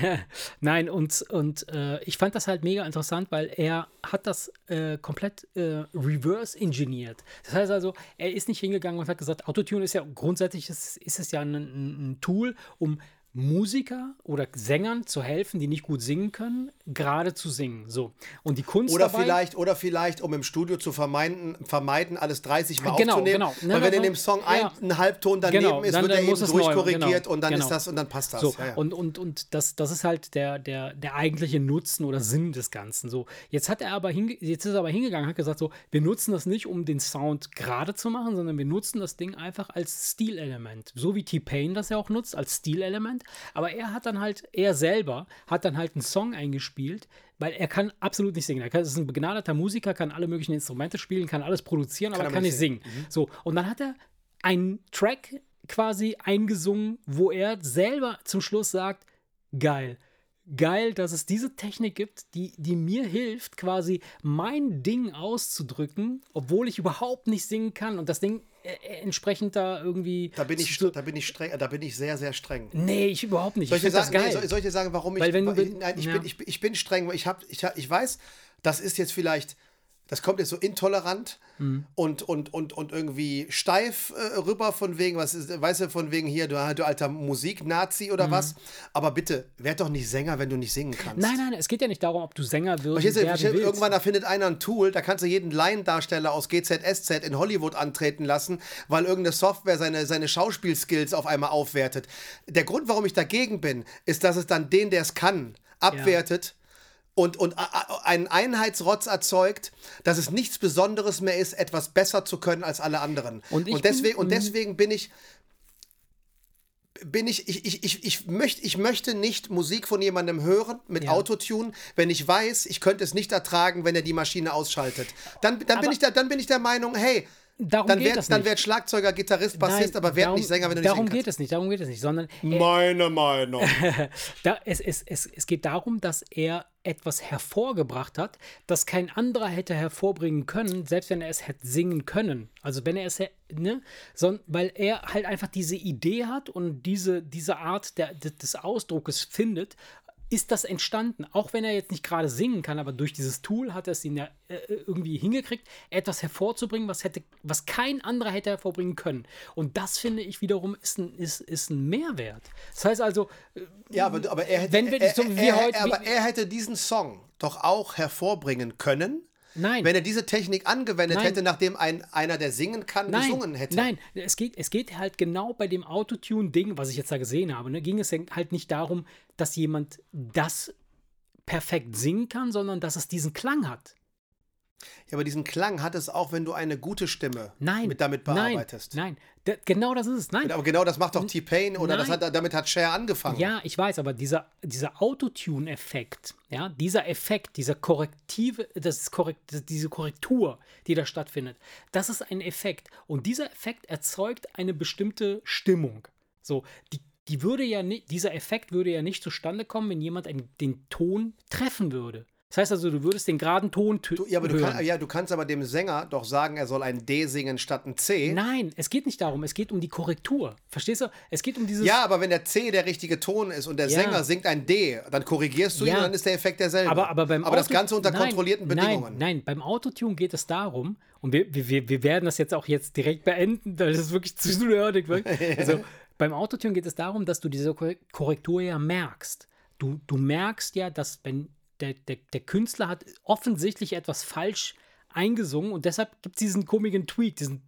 Nein, und, und äh, ich fand das halt mega interessant, weil er hat das äh, komplett äh, reverse engineert. Das heißt also, er ist nicht hingegangen und hat gesagt, Autotune ist ja grundsätzlich ist, ist es ja ein, ein, ein Tool, um Musiker oder Sängern zu helfen, die nicht gut singen können, gerade zu singen. So. Und die Kunst Oder dabei, vielleicht, oder vielleicht, um im Studio zu vermeiden, vermeiden alles 30 Mal Genau, aufzunehmen. genau. Weil Nein, wenn nein, in dem. Song ein, Ja. ein Halbton daneben Genau, ist, dann- wird dann er eben neu, durchkorrigiert genau, und dann genau. ist das und dann passt das. So, ja, ja. und, und, und das, das ist halt der, der, der eigentliche Nutzen oder Sinn des Ganzen. So, jetzt hat er aber hinge jetzt ist er aber hingegangen, hat gesagt, so, wir nutzen das nicht, um den Sound gerade zu machen, sondern wir nutzen das Ding einfach als Stilelement. So wie T-Pain das ja auch nutzt, als Stilelement. Aber er hat dann halt, er selber hat dann halt einen Song eingespielt, weil er kann absolut nicht singen. Er kann, ist ein begnadeter Musiker, kann alle möglichen Instrumente spielen, kann alles produzieren, aber er kann nicht nicht singen. So, und dann hat er einen Track quasi eingesungen, wo er selber zum Schluss sagt, geil. Geil, dass es diese Technik gibt, die, die mir hilft, quasi mein Ding auszudrücken, obwohl ich überhaupt nicht singen kann und das Ding entsprechend da irgendwie. Da bin ich, da bin ich streng, da bin ich sehr, sehr streng. Nee, ich überhaupt nicht. Soll ich ich, dir sagen, nee, soll, soll ich dir sagen, warum ich. Weil wenn du- nein, ich, ja. bin, ich, ich bin streng, weil ich, hab, ich, ich weiß, das ist jetzt vielleicht. Das kommt jetzt so intolerant Mhm. und, und, und, und irgendwie steif äh, rüber von wegen, was ist, weißt du, von wegen hier, du, du alter Musik-Nazi Mhm. oder was. Aber bitte, werd doch nicht Sänger, wenn du nicht singen kannst. nein, nein, es geht ja nicht darum, ob du Sänger wirst. Verstehst du, irgendwann erfindet einer ein Tool, da kannst du jeden Laiendarsteller aus GZSZ in Hollywood antreten lassen, weil irgendeine Software seine, seine Schauspielskills auf einmal aufwertet. Der Grund, warum ich dagegen bin, ist, dass es dann den, der es kann, abwertet. Und, und einen Einheitsrotz erzeugt, dass es nichts Besonderes mehr ist, etwas besser zu können als alle anderen. Und ich deswegen, bin- und deswegen bin ich, bin ich, ich, ich, ich, ich, möcht, ich möchte nicht Musik von jemandem hören mit Ja. Autotune, wenn ich weiß, ich könnte es nicht ertragen, wenn er die Maschine ausschaltet. Dann, dann, bin, ich da, dann bin ich der Meinung, hey, Darum dann das dann werd Schlagzeuger, Gitarrist, Bassist, Nein, aber werd darum- nicht Sänger, wenn du nicht Darum geht es nicht, darum geht es nicht, sondern kannst. Meine Meinung. da, es, es, es, es geht darum, dass er etwas hervorgebracht hat, das kein anderer hätte hervorbringen können, selbst wenn er es hätte singen können. Also wenn er es, ne, sondern weil er halt einfach diese Idee hat und diese, diese Art der, des Ausdruckes findet, ist das entstanden. Auch wenn er jetzt nicht gerade singen kann, aber durch dieses Tool hat er es ihn ja äh, irgendwie hingekriegt, etwas hervorzubringen, was, hätte, was kein anderer hätte hervorbringen können. Und das finde ich wiederum ist ein, ist, ist ein Mehrwert. Das heißt also, äh, ja, aber, aber er hätte, wenn wir, er, so wie er, heute, aber er hätte diesen Song doch auch hervorbringen können. Nein. Wenn er diese Technik angewendet Nein. hätte, nachdem ein, einer, der singen kann, Nein, gesungen hätte. nein, es geht, es geht halt genau bei dem Autotune-Ding, was ich jetzt da gesehen habe, ne, ging es halt nicht darum, dass jemand das perfekt singen kann, sondern dass es diesen Klang hat. Ja, aber diesen Klang hat es auch, wenn du eine gute Stimme Nein. mit damit bearbeitest. Nein, nein. Genau das ist es. Nein. Aber genau das macht doch T-Pain oder das hat, damit hat Cher angefangen. Ja, ich weiß, aber dieser, dieser Autotune-Effekt, ja, dieser Effekt, dieser korrektive, das ist korrekt, diese Korrektur, die da stattfindet, das ist ein Effekt. Und dieser Effekt erzeugt eine bestimmte Stimmung. So, die, die würde ja nicht, dieser Effekt würde ja nicht zustande kommen, wenn jemand einen, den Ton treffen würde. Das heißt also, du würdest den geraden Ton tö- Du, ja, aber du, kann, ja, du kannst aber dem Sänger doch sagen, er soll ein D singen statt ein C. Nein, es geht nicht darum, es geht um die Korrektur. Verstehst du? Es geht um dieses. Ja, aber wenn der C der richtige Ton ist und der Ja. Sänger singt ein D, dann korrigierst du ihn Ja. und dann ist der Effekt derselbe. Aber, aber, beim aber das Ganze unter nein, kontrollierten Bedingungen. Nein, nein, beim Autotune geht es darum, und wir, wir, wir werden das jetzt auch jetzt direkt beenden, weil das ist wirklich zu nerdig. Also, beim Autotune geht es darum, dass du diese Korre- Korrektur ja merkst. Du, du merkst ja, dass wenn der, der, der Künstler hat offensichtlich etwas falsch eingesungen und deshalb gibt es diesen komischen Tweak, diesen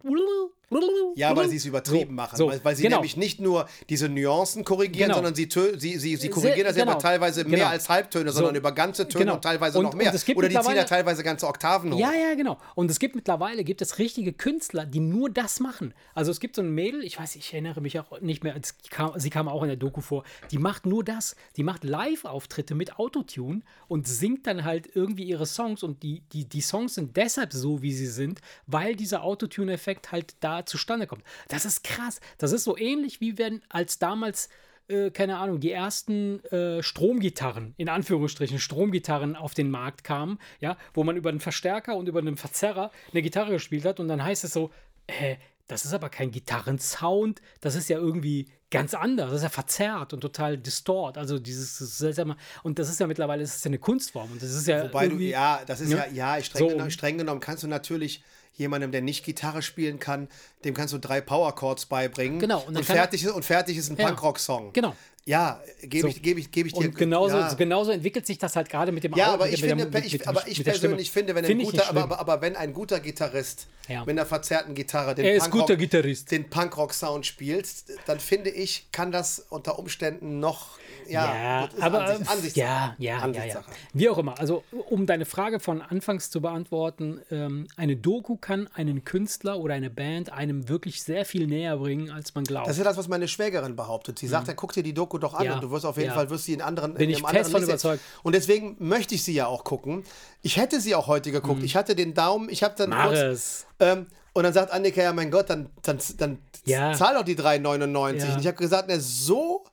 Ja, weil sie es übertrieben So, machen. so, weil, weil sie genau. nämlich nicht nur diese Nuancen korrigieren, Genau. sondern sie, sie, sie, sie korrigieren das ja genau, teilweise mehr genau. als Halbtöne, sondern So, über ganze Töne genau. und teilweise Und- noch mehr. Oder die ziehen ja teilweise ganze Oktaven hoch. Ja, ja, genau. Und es gibt mittlerweile gibt es richtige Künstler, die nur das machen. Also es gibt so ein Mädel, ich weiß, ich erinnere mich auch nicht mehr, kam, sie kam auch in der Doku vor, die macht nur das. Die macht Live-Auftritte mit Autotune und singt dann halt irgendwie ihre Songs und die, die, die Songs sind deshalb so, wie sie sind, weil dieser Autotune-Effekt halt da zustande kommt. Das ist krass. Das ist so ähnlich wie wenn als damals äh, keine Ahnung, die ersten äh, Stromgitarren, in Anführungsstrichen Stromgitarren auf den Markt kamen, ja, wo man über einen Verstärker und über einen Verzerrer eine Gitarre gespielt hat und dann heißt es so, äh, das ist aber kein Gitarrensound, das ist ja irgendwie ganz anders, das ist ja verzerrt und total distort, also dieses seltsame, und das ist ja mittlerweile, das ist ja eine Kunstform und das ist ja Wobei du, ja, das ist ja, Ja. ja, streng, So. genommen, streng genommen kannst du natürlich jemandem, der nicht Gitarre spielen kann, dem kannst du drei Power Chords beibringen. Genau, und Und, fertig, ist, und fertig ist ein Ja. Punkrock-Song. Genau. Ja, gebe So. ich, gebe ich, gebe ich dir. und genauso, ja. genauso entwickelt sich das halt gerade mit dem Ja, Au- aber ich der- finde, mit- ich, mit- aber ich der Stimme. persönlich finde, wenn ein Finde ich guter, aber, aber, aber wenn ein guter Gitarrist Ja. mit einer verzerrten Gitarre den Er Punkrock-Sound spielt, dann finde ich, kann das unter Umständen noch, ja, Ja, aber Ansicht, Ansichtssache. ja, ja, ja, ja. Ansichtssache. Wie auch immer. Also, um deine Frage von anfangs zu beantworten, ähm, eine Doku kann einen Künstler oder eine Band einem wirklich sehr viel näher bringen, als man glaubt. Das ist ja das, was meine Schwägerin behauptet. Sie sagt, ja, guck dir die Doku doch an. Ja, und du wirst auf jeden ja. Fall, wirst sie in anderen Bin in ich fest von überzeugt. Und deswegen möchte ich sie ja auch gucken. Ich hätte sie auch heute geguckt. Ich hatte den Daumen, ich habe dann. Mach kurz, ähm, und dann sagt Annika, ja mein Gott, dann, dann, dann Ja. zahl doch die 3,99. Ja. Und ich habe gesagt, ne, so,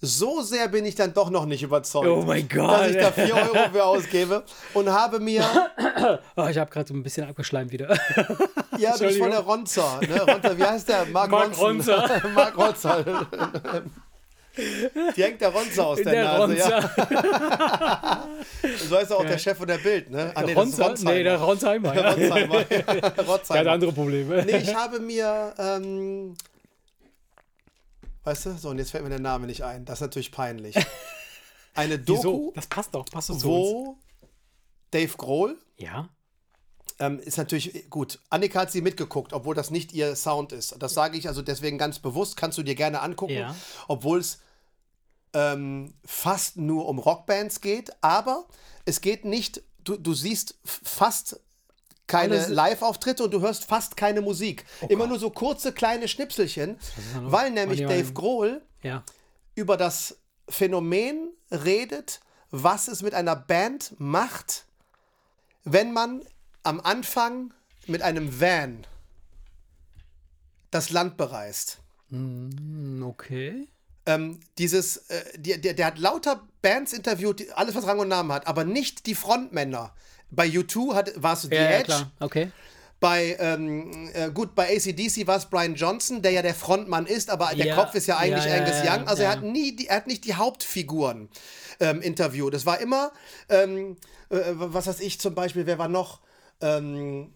so sehr bin ich dann doch noch nicht überzeugt. Oh mein Gott. Dass ich da 4 Euro für ausgebe und habe mir, Oh, ich habe gerade so ein bisschen abgeschleimt wieder. ja, durch von der Ronzer, ne, Ronzer, wie heißt der? Mark, Mark. Ronzer. Mark Ronzer. Die hängt der Ronzer aus der, Der Nase, ja. Ronzer. So heißt er auch der Chef von der Bild, ne? Ah, nee, Ronzer? Nee, der Ronzheimer. Ja. Ronzheimer. Der hat Ronzheimer. andere Probleme. Nee, ich habe mir, ähm, weißt du, so, und jetzt fällt mir der Name nicht ein. Das ist natürlich peinlich. Eine Doku, Wieso? Das passt doch. Passt doch zu uns. wo Dave Grohl, Ja. Ähm, ist natürlich gut. Annika hat sie mitgeguckt, obwohl das nicht ihr Sound ist. Das sage ich also deswegen ganz bewusst, kannst du dir gerne angucken, Ja. obwohl es ähm, fast nur um Rockbands geht, aber es geht nicht, du, du siehst fast keine Live-Auftritte und du hörst fast keine Musik. Immer nur so kurze kleine Schnipselchen, weil nämlich Dave Grohl Ja. über das Phänomen redet, was es mit einer Band macht, wenn man am Anfang mit einem Van das Land bereist. Okay. Ähm, dieses, äh, der, der, der hat lauter Bands interviewt, die, alles was Rang und Namen hat, aber nicht die Frontmänner. Bei U2 hat, war es The Ja, ja, Edge. klar. Okay. Bei, ähm, äh, gut, bei ACDC war es Brian Johnson, der ja der Frontmann ist, aber der Ja, Kopf ist ja eigentlich ja, ja, Angus ja, Young. Also er ja. hat nie, die, er hat nicht die Hauptfiguren ähm, interviewt. Das war immer, ähm, äh, was weiß ich zum Beispiel, wer war noch? Ähm,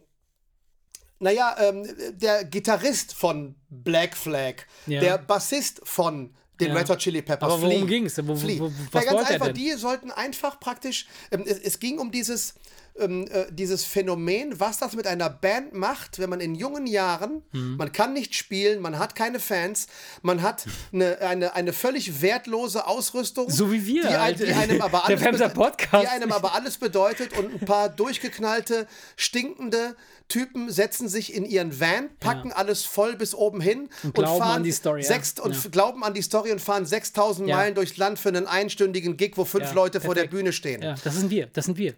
naja, ähm, der Gitarrist von Black Flag, Ja. der Bassist von den Ja. Red Hot Chili Peppers. Aber worum ging's denn? Wo- wo- wo- Na, was ganz wollte er einfach, denn? die sollten einfach praktisch, ähm, es, es ging um dieses, ähm, äh, dieses Phänomen, was das mit einer Band macht, wenn man in jungen Jahren, Hm. man kann nicht spielen, man hat keine Fans, man hat eine, eine, eine völlig wertlose Ausrüstung. So wie wir Die, halt. die einem aber alles. Die einem aber alles bedeutet und ein paar durchgeknallte, stinkende Typen setzen sich in ihren Van, packen alles voll bis oben hin und, glauben fahren an die Story, ja. sechs, und Ja. glauben an die Story und fahren 6000 Ja. Meilen durchs Land für einen einstündigen Gig, wo fünf Ja, Leute vor der. Bühne stehen. Ja, das sind wir. Das sind wir.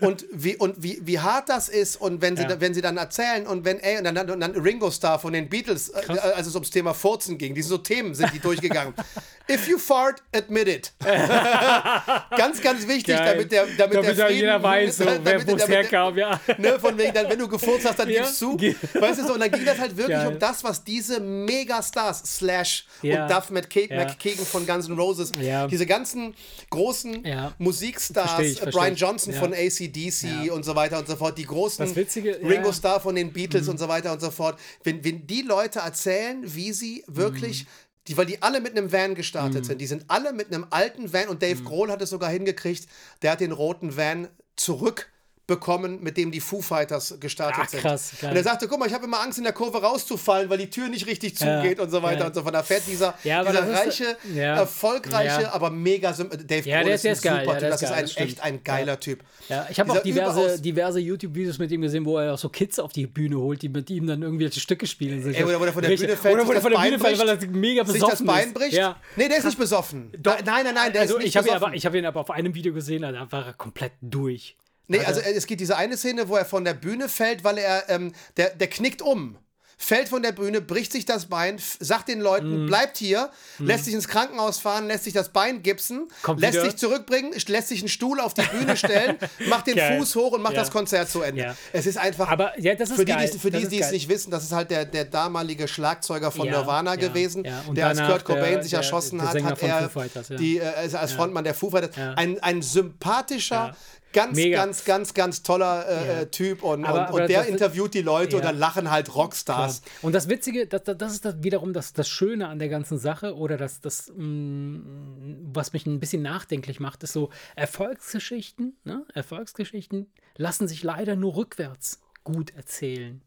Und, wie, und wie, wie hart das ist und wenn sie, Ja. da, wenn sie dann erzählen und wenn, ey, und dann, und dann Ringo Starr von den Beatles, äh, Krass. als es ums Thema Furzen ging, diese so Themen sind die durchgegangen. If you fart, admit it. ganz, ganz wichtig, Geil. damit der, damit der Damit da Frieden, jeder weiß, so, damit- wer damit der- herkam. Ja. Ne, von wegen, dann, wenn du gefurzt hast, dann Ja. gibst zu. Weißt du so, und dann ging das halt wirklich Geil. um das, was diese Megastars, Slash Ja. und Duff McKa Ja. McKagan von Guns N' Roses, diese ganzen großen. Musikstars, ich, äh, Brian. Johnson von ACDC Ja. und so weiter und so fort, die großen Witzige- Ringo ja. Starr von den Beatles Mhm. und so weiter und so fort. Wenn, wenn die Leute erzählen, wie sie wirklich Mhm. die, weil die alle mit einem Van gestartet sind. Die sind alle mit einem alten Van und Mhm. Dave Grohl hat es sogar hingekriegt, der hat den roten Van zurückbekommen, mit dem die Foo Fighters gestartet Ach, sind. krass, geil. Und er sagte, guck mal, ich habe immer Angst in der Kurve rauszufallen, weil die Tür nicht richtig zugeht und so weiter ja. und so fort. Da fährt dieser, Ja, dieser reiche, ja. erfolgreiche, Ja. aber mega Dave Ja, der ist der ist geil, super ja, Typ. Das ist geil, ein das echt ein geiler Typ. Ja, ich habe auch diverse, diverse YouTube-Videos mit ihm gesehen, wo er auch so Kids auf die Bühne holt, die mit ihm dann irgendwelche Stücke spielen. Ey, oder wo der von der. Bühne fällt, Oder sich wo das von der Bühne fällt, weil er mega sich besoffen das Bein bricht? Ja. Nee, der ist nicht besoffen. Nein, nein, nein, der Also ist nicht ich habe ihn, besoffen. aber, ich hab ihn aber auf einem Video gesehen, da war er komplett durch. Nee, also äh, es gibt diese eine Szene, wo er von der Bühne fällt, weil er, ähm, der, der knickt um. Fällt von der Bühne, bricht sich das Bein, sagt den. Leuten, bleibt hier, lässt sich ins Krankenhaus fahren, lässt sich das Bein gipsen, Kommt lässt wieder. sich zurückbringen, lässt sich einen Stuhl auf die Bühne stellen, macht den Geil. Fuß hoch und macht Ja. das Konzert zu Ende. Ja. Es ist einfach. Aber ja, das ist für die, geil. die, für Das die, die es nicht wissen, das ist halt der, der damalige Schlagzeuger von Nirvana gewesen, der als Kurt Cobain der- sich der- erschossen der hat, Sänger hat von er Fighters, die, äh, als Frontmann der Foo Fighters. Ein, ein sympathischer. Ganz, Mega. ganz, ganz, ganz toller äh, Ja. äh, Typ und, Aber- und, aber und der das- interviewt die Leute und Ja. dann lachen halt Rockstars. Und das Witzige, das, das, das ist das wiederum das, das Schöne an der ganzen Sache oder das, das mh, was mich ein bisschen nachdenklich macht, ist so Erfolgsgeschichten, ne? Erfolgsgeschichten lassen sich leider nur rückwärts gut erzählen.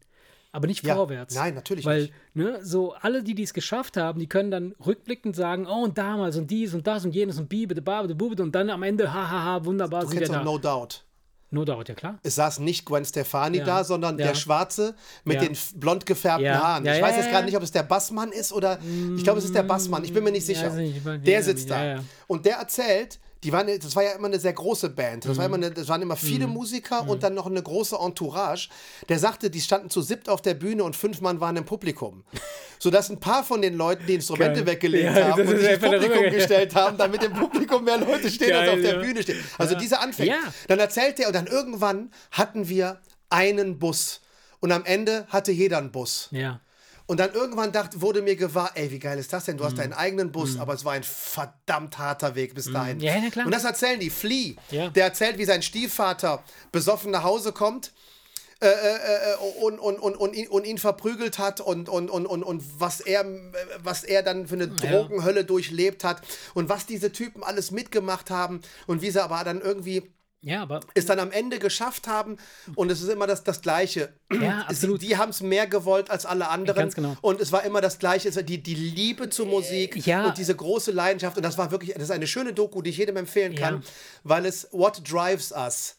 Aber nicht Ja. vorwärts. Nein, natürlich Weil, nicht. ne, so alle, die dies geschafft haben, die können dann rückblickend sagen, oh, und damals und dies und das und jenes und biebe, babe, bube und dann am Ende, hahaha, wunderbar, Du sind wir da. No Doubt. no doubt, ja klar. Es saß nicht Gwen Stefani Ja. da, sondern Ja. der Schwarze mit Ja. den blond gefärbten. Haaren. Ich weiß jetzt gerade nicht, ob es der Bassmann ist oder. Ich glaube, es ist der Bassmann. Ich bin mir nicht Ja, sicher. nicht, der sitzt da. Und der erzählt. Die waren, das war ja immer eine sehr große Band. Mhm. Das, war immer eine, das waren immer viele Musiker und dann noch eine große Entourage. Der sagte, die standen zu siebt auf der Bühne und fünf Mann waren im Publikum. Sodass ein paar von den Leuten die Instrumente Geil. weggelegt Ja, haben und sich ins Publikum gestellt haben, damit im Publikum mehr Leute stehen, als Geil, auf der ja. Bühne stehen. Also diese Anfänge. Ja. Dann erzählt er und dann irgendwann hatten wir einen Bus. Und am Ende hatte jeder einen Bus. Ja. Und dann irgendwann dachte, wurde mir gewahr, ey, wie geil ist das denn? Du Mhm. hast deinen eigenen Bus, aber es war ein verdammt harter Weg bis dahin. Ja, na klar. Und das erzählen die. Flea, Ja. der erzählt, wie sein Stiefvater besoffen nach Hause kommt äh, äh, äh, und, und, und, und, ihn, und ihn verprügelt hat und, und, und, und, und was, er, äh, was er dann für eine Drogenhölle durchlebt hat und was diese Typen alles mitgemacht haben und wie sie aber dann irgendwie Ja, aber es dann am Ende geschafft haben und es ist immer das, das Gleiche. Ja, absolut. Die haben es mehr gewollt als alle anderen. Ganz genau. Und es war immer das Gleiche, es war die, die Liebe zur Musik ja. und diese große Leidenschaft. Und das war wirklich, das ist eine schöne Doku, die ich jedem empfehlen kann, Ja. weil es What Drives Us.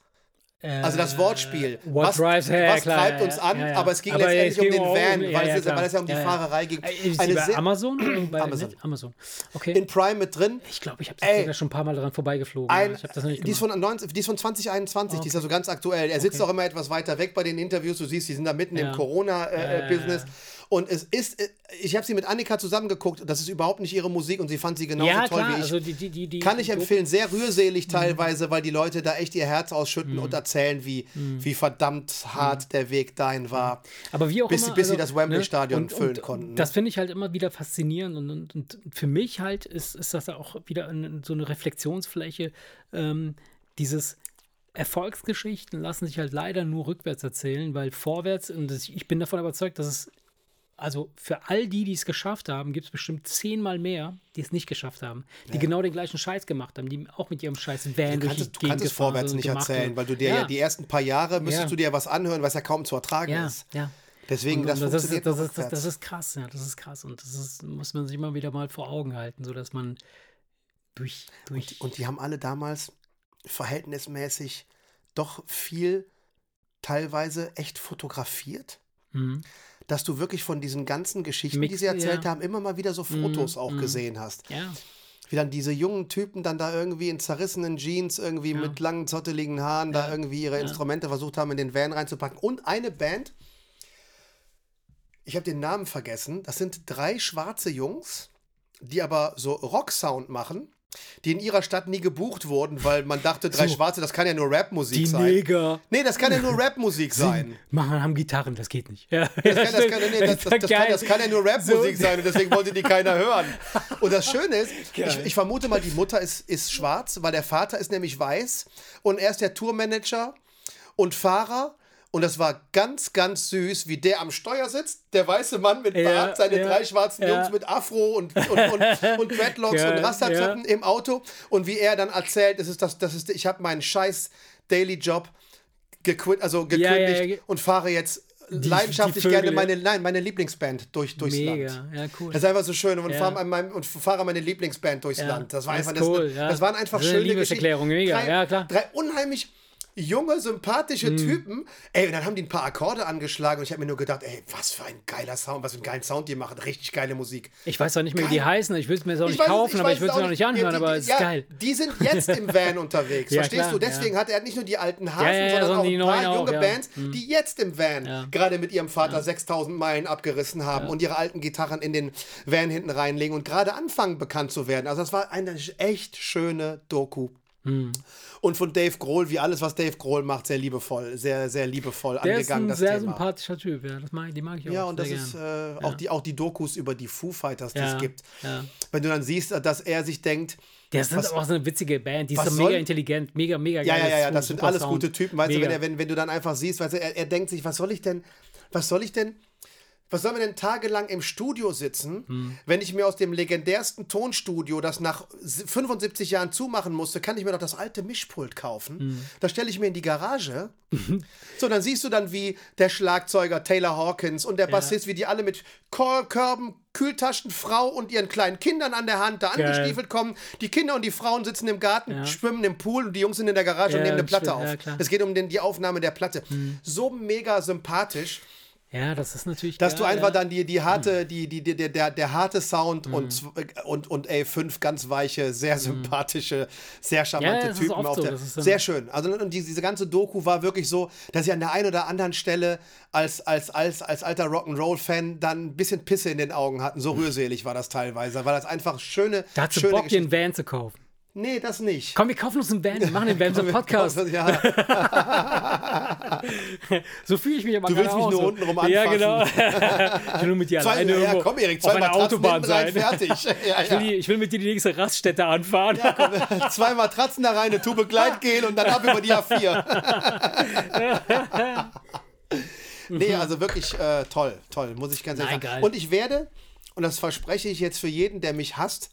Also das Wortspiel. Äh, What was was klar, treibt ja, uns an? ja, ja. Aber es ging Aber letztendlich es um ging den auch um- Van, ja, weil, es, klar. weil es ja um die. Fahrerei ging. Äh, Ist Eine bei Amazon? bei Amazon. Net- Amazon. Okay. in Prime mit drin. ich glaube, ich habe schon ein paar Mal daran vorbeigeflogen. Ein, ich habe das noch nicht die, ist von 19, die ist von 2021, die ist also ganz aktuell. Er sitzt auch immer etwas weiter weg bei den Interviews. Du siehst, die sind da mitten im Corona-Business. Ja, Und es ist, äh, ich habe sie mit Annika zusammengeguckt, das ist überhaupt nicht ihre Musik und sie fand sie genauso ja, toll klar, wie ich. also die, die, die, Kann ich empfehlen, sehr Mhm. rührselig teilweise, weil die Leute da echt ihr Herz ausschütten und erzählen, wie, Mhm. wie verdammt hart der Weg dahin war. Aber wie auch Bis sie- immer. bis sie also, das Wembley-Stadion und- füllen und konnten, Das finde ich halt immer wieder faszinierend. Und, und, und für mich halt ist, ist das auch wieder so eine Reflexionsfläche. Ähm, dieses Erfolgsgeschichten lassen sich halt leider nur rückwärts erzählen, weil vorwärts, und ich bin davon überzeugt, dass es, also für all die, die es geschafft haben, gibt es bestimmt zehnmal mehr, die es nicht geschafft haben, die genau den gleichen Scheiß gemacht haben, die auch mit ihrem scheiß Van Du durch kannst, die es- du kannst es vorwärts und nicht erzählen, und- weil du dir ja. die ersten paar Jahre müsstest Ja. du dir was anhören, was ja kaum zu ertragen ja, ist. ja. Deswegen, Und, das und das, ist, das, ist, das, das ist krass, ja, das ist krass. Und das ist, muss man sich immer wieder mal vor Augen halten, sodass man durch, durch Und die haben alle damals verhältnismäßig doch viel teilweise echt fotografiert, Mhm. Dass du wirklich von diesen ganzen Geschichten, Mix- die sie erzählt ja. haben, immer mal wieder so Fotos Mhm, auch mhm. gesehen hast. ja, Wie dann diese jungen Typen dann da irgendwie in zerrissenen Jeans, irgendwie Ja. mit langen, zotteligen Haaren, da irgendwie ihre. Instrumente versucht haben, in den Van reinzupacken. Und eine Band, ich habe den Namen vergessen, das sind drei schwarze Jungs, die aber so Rock-Sound machen, die in ihrer Stadt nie gebucht wurden, weil man dachte, drei So. Schwarze, das kann ja nur Rapmusik die sein. Neger Nee, das kann ja nur Rapmusik sein. machen, haben Gitarren, das geht nicht. Ja, Das kann, das, kann, nee, das, das, das, kann, das kann ja nur Rapmusik So. sein und deswegen wollte die keiner hören. Und das Schöne ist, ich, ich vermute mal, die Mutter ist, ist schwarz, weil der Vater ist nämlich weiß und er ist der Tourmanager und Fahrer. Und das war ganz, ganz süß, wie der am Steuer sitzt, der weiße Mann mit Ja, Bart, seine ja, drei schwarzen ja. Jungs mit Afro und, und, und, und Dreadlocks und Rasterzöpfen im Auto. Und wie er dann erzählt, das ist das, das ist, ich habe meinen scheiß Daily Job gequit, also gekündigt und fahre jetzt Die- leidenschaftlich die gerne meine, nein, meine Lieblingsband durch, durchs Land. Mega, ja, cool. Das ist einfach so schön und, Ja. fahre, an meinem, und fahre meine Lieblingsband durchs Ja, Land. Das war das einfach ist cool, das, ja. das waren einfach Das schöne Liebeserklärung, Geschichten. mega, Drei, ja, klar. Drei unheimlich junge, sympathische Mhm. Typen. Ey, und dann haben die ein paar Akkorde angeschlagen und ich habe mir nur gedacht, ey, was für ein geiler Sound, was für einen geilen Sound die machen. Richtig geile Musik. Ich weiß auch nicht mehr, wie die heißen. Ich will es mir jetzt auch nicht weiß kaufen, aber ich will es auch mir noch nicht anhören, Ja, die, aber es ist ja, geil. Die sind jetzt im Van unterwegs, Ja, verstehst klar, du? Deswegen hat er nicht nur die alten Hasen, sondern sondern auch die ein paar neuen auch, junge. Bands, die jetzt im Van gerade mit ihrem Vater 6000 Meilen abgerissen haben und ihre alten Gitarren in den Van hinten reinlegen und gerade anfangen bekannt zu werden. Also das war eine echt schöne Doku. Hm. Und von Dave Grohl, wie alles, was Dave Grohl macht, sehr liebevoll, sehr, sehr liebevoll Der ist angegangen, ein das sehr Thema. sympathischer Typ, ja. Das mag, die mag ich auch. Ja, und das sehr ist gern. äh, auch, die, auch die Dokus über die Foo Fighters, die ja, es gibt. Ja. Wenn du dann siehst, dass er sich denkt, Der ist Was- auch so eine witzige Band, die ist so mega soll- intelligent, mega, mega Ja, ja, ja, ja, das sind alles Sound. gute Typen. Weißt du, Mega. wenn, er, wenn, wenn du dann einfach siehst, weißt du, er, er denkt sich, was soll ich denn, was soll ich denn, was soll man denn tagelang im Studio sitzen, Hm. wenn ich mir aus dem legendärsten Tonstudio, das nach s- 75 Jahren zumachen musste, kann ich mir doch das alte Mischpult kaufen. Hm. Das stelle ich mir in die Garage. so, dann siehst du dann, wie der Schlagzeuger Taylor Hawkins und der Bassist, wie die alle mit Körben, Kühltaschen, Frau und ihren kleinen Kindern an der Hand da Geil. angestiefelt kommen. Die Kinder und die Frauen sitzen im Garten, Ja. schwimmen im Pool und die Jungs sind in der Garage und Ja, nehmen eine Platte auf. ja, es geht um den, die Aufnahme der Platte. Hm. So mega sympathisch, Ja, das ist natürlich dass du geil, einfach ja. dann die, die harte, die, die, die, der, der, der harte Sound Hm. und, und, und ey, fünf ganz weiche, sehr sympathische, sehr charmante Ja, Typen auf so, der. Sehr schön. Also und diese, ganze Doku war wirklich so, dass ich an der einen oder anderen Stelle als, als, als, als alter Rock'n'Roll-Fan dann ein bisschen Pisse in den Augen hatten. So rührselig war das teilweise, weil das einfach schöne, Da hast du schöne Bock, dir einen Van zu kaufen. Nee, das nicht. Komm, wir kaufen uns einen Van, wir machen den Van zum Podcast. Ja, So fühle ich mich aber Du willst mich nur so. untenrum Ja, anfassen. genau. ich will nur mit dir zwei, alleine ja, komm Erik, auf zwei einer Matratzen Autobahn hinten rein, sein. fertig. Ja, Ich will, ja. die, ich will mit dir die nächste Raststätte anfahren. Zwei Matratzen da rein, eine Tube Gleitgel und dann ab über die A4. nee, also wirklich äh, toll, toll, muss ich ganz ehrlich sagen. geil. Und ich werde, und das verspreche ich jetzt für jeden, der mich hasst,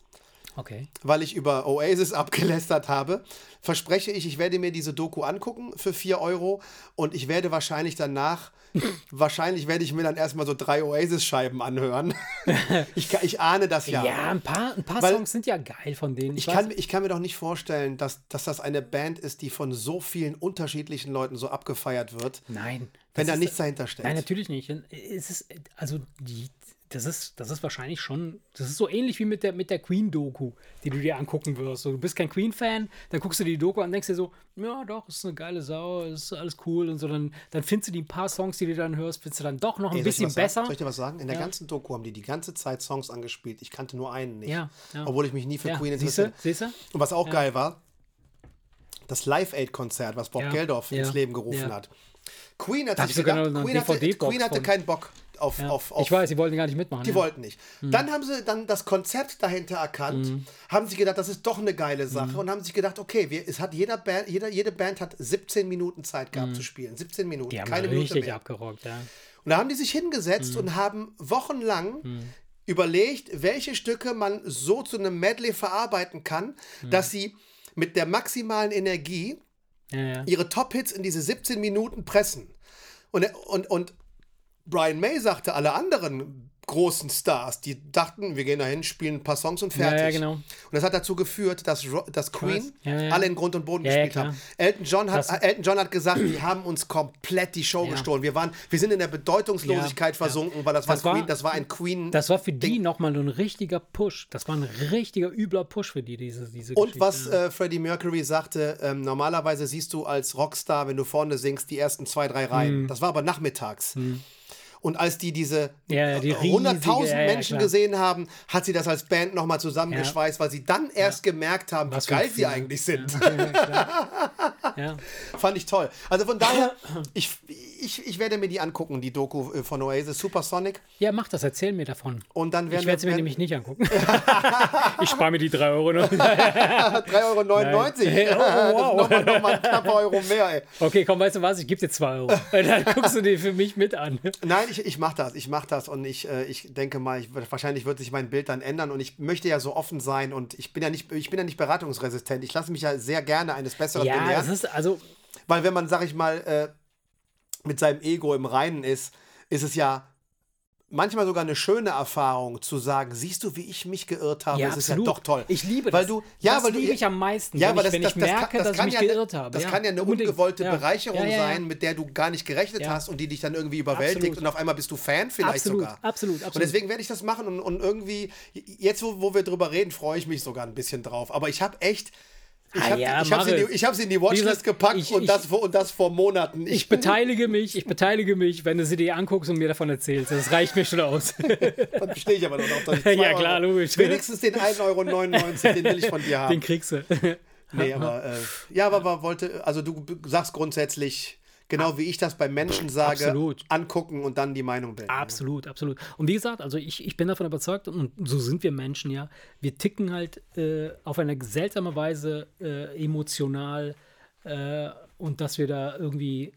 Okay. weil ich über Oasis abgelästert habe, verspreche ich, ich werde mir diese Doku angucken für 4 Euro und ich werde wahrscheinlich danach, wahrscheinlich werde ich mir dann erstmal so drei Oasis-Scheiben anhören. ich, ich ahne das ja. Ja, ein paar, ein paar Weil- Songs sind ja geil von denen. Ich weiß- kann, ich kann mir doch nicht vorstellen, dass, dass das eine Band ist, die von so vielen unterschiedlichen Leuten so abgefeiert wird, Nein. wenn da nichts dahinter steckt. Nein, natürlich nicht. Es ist, also die, das ist, das ist wahrscheinlich schon, das ist so ähnlich wie mit der, mit der Queen-Doku, die du dir angucken wirst. So, du bist kein Queen-Fan, dann guckst du die Doku an und denkst dir so, ja doch, ist eine geile Sau, ist alles cool und so. Dann, dann findest du die paar Songs, die du dann hörst, findest du dann doch noch ein Ey, dir bisschen besser. Soll ich dir was sagen? In der Ja. ganzen Doku haben die die ganze Zeit Songs angespielt. Ich kannte nur einen nicht. Ja, ja. Obwohl ich mich nie für Queen interessiere. siehst du? Und was auch geil war, das Live-Aid-Konzert, was Bob Geldof ins Leben gerufen hat. Queen hat sich gedacht, Queen hatte, Queen hatte keinen Bock auf, Ja. auf, auf ich weiß, die wollten gar nicht mitmachen. die ja. wollten nicht. Dann haben sie dann das Konzept dahinter erkannt, Mhm. haben sich gedacht, das ist doch eine geile Sache und haben sich gedacht, okay, wir, es hat jeder Band, jeder, jede Band hat 17 Minuten Zeit gehabt zu spielen. 17 Minuten, Mhm. Die haben keine Minute richtig mehr. abgerockt, ja. Und da haben die sich Mhm. hingesetzt und haben wochenlang überlegt, welche Stücke man so zu einem Medley verarbeiten kann, Mhm. dass sie mit der maximalen Energie Ja, ja. ihre Top-Hits in diese 17 Minuten pressen. Und, und, und Brian May sagte, alle anderen großen Stars, die dachten, wir gehen dahin, spielen ein paar Songs und Ja, fertig. ja, genau. Und das hat dazu geführt, dass, dass Queen Ja, ja. alle in Grund und Boden Ja, ja, gespielt haben. Elton John, hat, Das- Elton John hat gesagt, die haben uns komplett die Show Ja. gestohlen. Wir, waren, wir sind in der Bedeutungslosigkeit Ja, versunken, weil das, Das war, Queen, das war ein Queen. Das war für die nochmal ein richtiger Push. Das war ein richtiger übler Push für die, diese, diese und Geschichte. was äh, Freddie Mercury sagte, ähm, normalerweise siehst du als Rockstar, wenn du vorne singst, die ersten zwei, drei Hm. Reihen. Das war aber nachmittags. Und als die diese Ja, ja, die äh, riesige- 100.000 ja, ja, Menschen klar. gesehen haben, hat sie das als Band nochmal zusammengeschweißt, weil sie dann erst gemerkt haben, Was wie geil sie eigentlich sind. ja. Fand ich toll. Also von daher, ich, ich, ich werde mir die angucken, die Doku äh, von Oasis, Supersonic. ja, mach das, erzähl mir davon. Und dann werden Ich werde es mir nämlich nicht angucken. ich spare mir die 3 Euro noch. 3,99 Euro. Oh, wow. Nochmal noch mal ein knapper Euro mehr, ey. Okay, komm, weißt du was? Ich gebe dir 2 Euro. Dann guckst du die für mich mit an. Nein, ich, ich mache das, ich mache das und ich, äh, ich denke mal, ich, wahrscheinlich wird sich mein Bild dann ändern und ich möchte ja so offen sein und ich bin ja nicht, ich bin ja nicht beratungsresistent. Ich lasse mich ja sehr gerne eines Besseren Ja, belehren, es ist also. weil wenn man, sag ich mal, äh, mit seinem Ego im Reinen ist, ist es ja manchmal sogar eine schöne Erfahrung zu sagen, siehst du, wie ich mich geirrt habe, Ja, es ist absolut. ja doch toll. Ich liebe weil das. Du, ja, das weil du, liebe ich am meisten, Ja, wenn ich, das, wenn das, ich das, merke, kann, das dass ich mich ja, geirrt habe. Das ja, kann ja eine unbedingt. ungewollte. Bereicherung sein, mit der du gar nicht gerechnet hast und die dich dann irgendwie überwältigt Absolut. und auf einmal bist du Fan vielleicht Absolut, sogar. absolut, Und absolut. deswegen werde ich das machen und, und irgendwie, jetzt wo, wo wir drüber reden, freue ich mich sogar ein bisschen drauf. Aber ich habe echt, ich Ah habe ja, ich hab sie, in Maris. die- ich hab sie in die Watchlist gesagt, gepackt ich- und, ich- das vor, und das vor Monaten. Ich beteilige mich, ich beteilige mich, wenn du sie dir anguckst und mir davon erzählst. Das reicht mir schon aus. Dann bestehe ich aber noch auf dass ich Ja, klar, Euro- logisch. Wenigstens den 1,99 Euro, den will ich von dir haben. Den kriegst du. Nee, aber, äh, ja, aber, aber wollte, also du sagst grundsätzlich, genau wie ich das bei Menschen sage, Absolut. angucken und dann die Meinung bilden. Absolut, absolut. Und wie gesagt, also ich, ich bin davon überzeugt, und so sind wir Menschen ja, wir ticken halt äh, auf eine seltsame Weise äh, emotional äh, und dass wir da irgendwie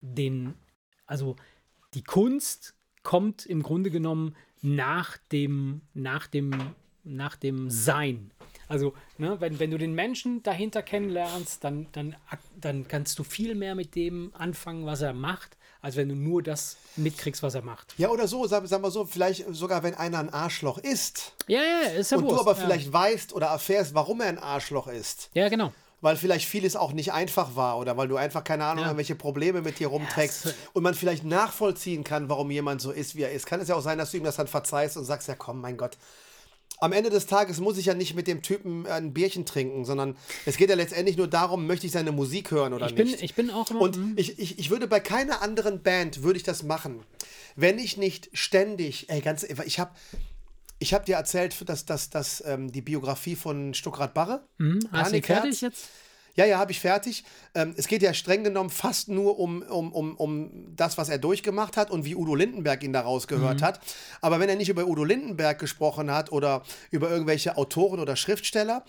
den, also die Kunst kommt im Grunde genommen nach dem, nach dem, nach dem Sein. Also, ne, wenn, wenn du den Menschen dahinter kennenlernst, dann, dann, dann kannst du viel mehr mit dem anfangen, was er macht, als wenn du nur das mitkriegst, was er macht. Ja, oder so, sagen wir so, vielleicht sogar, wenn einer ein Arschloch ist Ja, ja, ist ja und Wurst. du aber ja. vielleicht weißt oder erfährst, warum er ein Arschloch ist. Ja, genau. Weil vielleicht vieles auch nicht einfach war oder weil du einfach, keine Ahnung, Ja. irgendwelche Probleme mit dir rumträgst es- und man vielleicht nachvollziehen kann, warum jemand so ist, wie er ist. Kann es ja auch sein, dass du ihm das dann verzeihst und sagst, ja komm, mein Gott. Am Ende des Tages muss ich ja nicht mit dem Typen ein Bierchen trinken, sondern es geht ja letztendlich nur darum, möchte ich seine Musik hören oder Ich bin, nicht. ich bin auch immer. Und mhm. ich, ich, ich würde bei keiner anderen Band würde ich das machen, wenn ich nicht ständig, ey, ganz, ich habe ich hab dir erzählt, dass, dass, dass ähm, die Biografie von Stuckrad Barre. Mhm. Hast du fertig jetzt? Ja, ja, habe ich fertig. Ähm, es geht ja streng genommen fast nur um, um, um, um das, was er durchgemacht hat und wie Udo Lindenberg ihn da rausgehört hat. Aber wenn er nicht über Udo Lindenberg gesprochen hat oder über irgendwelche Autoren oder Schriftsteller,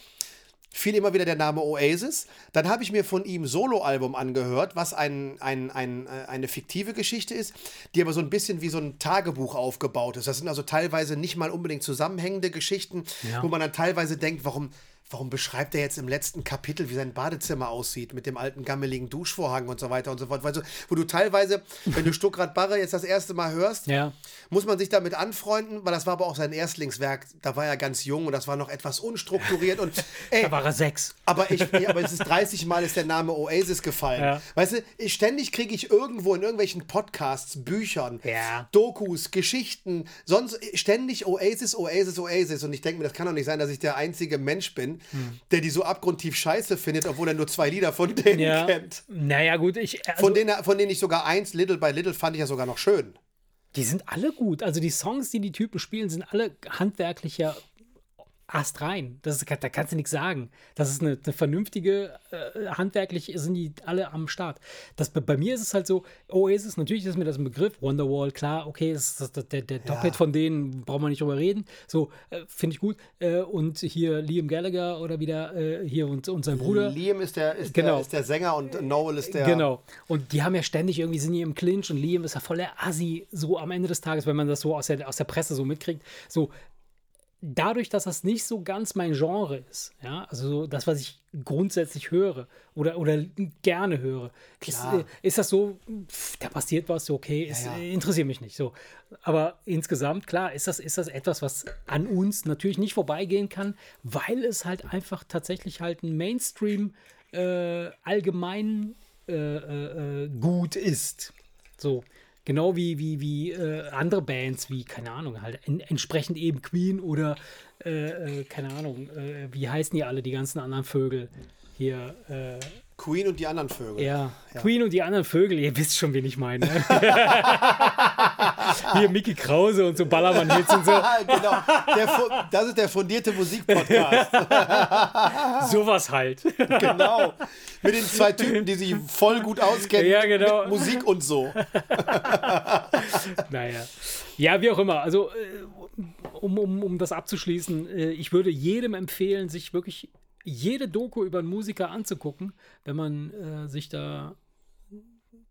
fiel immer wieder der Name Oasis. Dann habe ich mir von ihm Soloalbum angehört, was ein, ein, ein, äh, eine fiktive Geschichte ist, die aber so ein bisschen wie so ein Tagebuch aufgebaut ist. Das sind also teilweise nicht mal unbedingt zusammenhängende Geschichten, Ja. wo man dann teilweise denkt, warum, warum beschreibt er jetzt im letzten Kapitel, wie sein Badezimmer aussieht, mit dem alten gammeligen Duschvorhang und so weiter und so fort. Weil so, wo du teilweise, wenn du Stuckrad Barre jetzt das erste Mal hörst, Ja. muss man sich damit anfreunden, weil das war aber auch sein Erstlingswerk. Da war er ganz jung und das war noch etwas unstrukturiert und ey, Da war er sechs. aber ich, aber es ist 30 Mal ist der Name Oasis gefallen. Ja. Weißt du, ich, ständig kriege ich irgendwo in irgendwelchen Podcasts, Büchern, Ja. Dokus, Geschichten, sonst ständig Oasis, Oasis, Oasis. Und ich denke mir, das kann doch nicht sein, dass ich der einzige Mensch bin, Hm. der die so abgrundtief scheiße findet, obwohl er nur zwei Lieder von denen Ja. kennt. Naja, gut, ich. Also, Von denen, von denen ich sogar eins, Little by Little, fand ich ja sogar noch schön. Die sind alle gut. Also die Songs, die die Typen spielen, sind alle handwerklicher Ast rein. Das ist, da kannst du nichts sagen. Das ist eine, eine vernünftige, äh, handwerklich sind die alle am Start. Das, bei- mir ist es halt so, Oasis, natürlich ist mir das ein Begriff, Wonderwall, klar, okay, ist das, der, der Top-Hit von denen, brauchen wir nicht drüber reden. So, äh, finde ich gut. Äh, und hier Liam Gallagher oder wieder äh, hier und, und sein Bruder. Liam ist der, ist, Genau. der, ist der Sänger und Noel ist der. Genau. Und die haben ja ständig irgendwie, sind die im Clinch und Liam ist ja voll der Assi, so am Ende des Tages, wenn man das so aus der, aus der Presse so mitkriegt. So, dadurch, dass das nicht so ganz mein Genre ist, ja, also so das, was ich grundsätzlich höre oder, oder gerne höre, ist, äh, ist das so, pff, da passiert was, okay, ist, Ja, ja. äh, interessiert mich nicht. So. Aber insgesamt, klar, ist das, ist das etwas, was an uns natürlich nicht vorbeigehen kann, weil es halt einfach tatsächlich halt ein Mainstream äh, allgemein äh, äh, äh, gut ist. So. Genau wie, wie, wie äh, andere Bands, wie, keine Ahnung, halt en entsprechend eben Queen oder, äh, äh, keine Ahnung, äh, wie heißen die alle, die ganzen anderen Vögel hier? Äh, Queen und die anderen Vögel. ja, Queen und die anderen Vögel, ihr wisst schon, wen ich meine. hier Mickey Krause und so Ballermann-Hits und so. Genau. Der, das ist der fundierte Musikpodcast. Sowas halt. genau. Mit den zwei Typen, die sich voll gut auskennen Ja, genau. mit Musik und so. Naja. Ja, wie auch immer. Also, äh, um, um, um das abzuschließen, äh, ich würde jedem empfehlen, sich wirklich jede Doku über einen Musiker anzugucken, wenn man äh, sich da,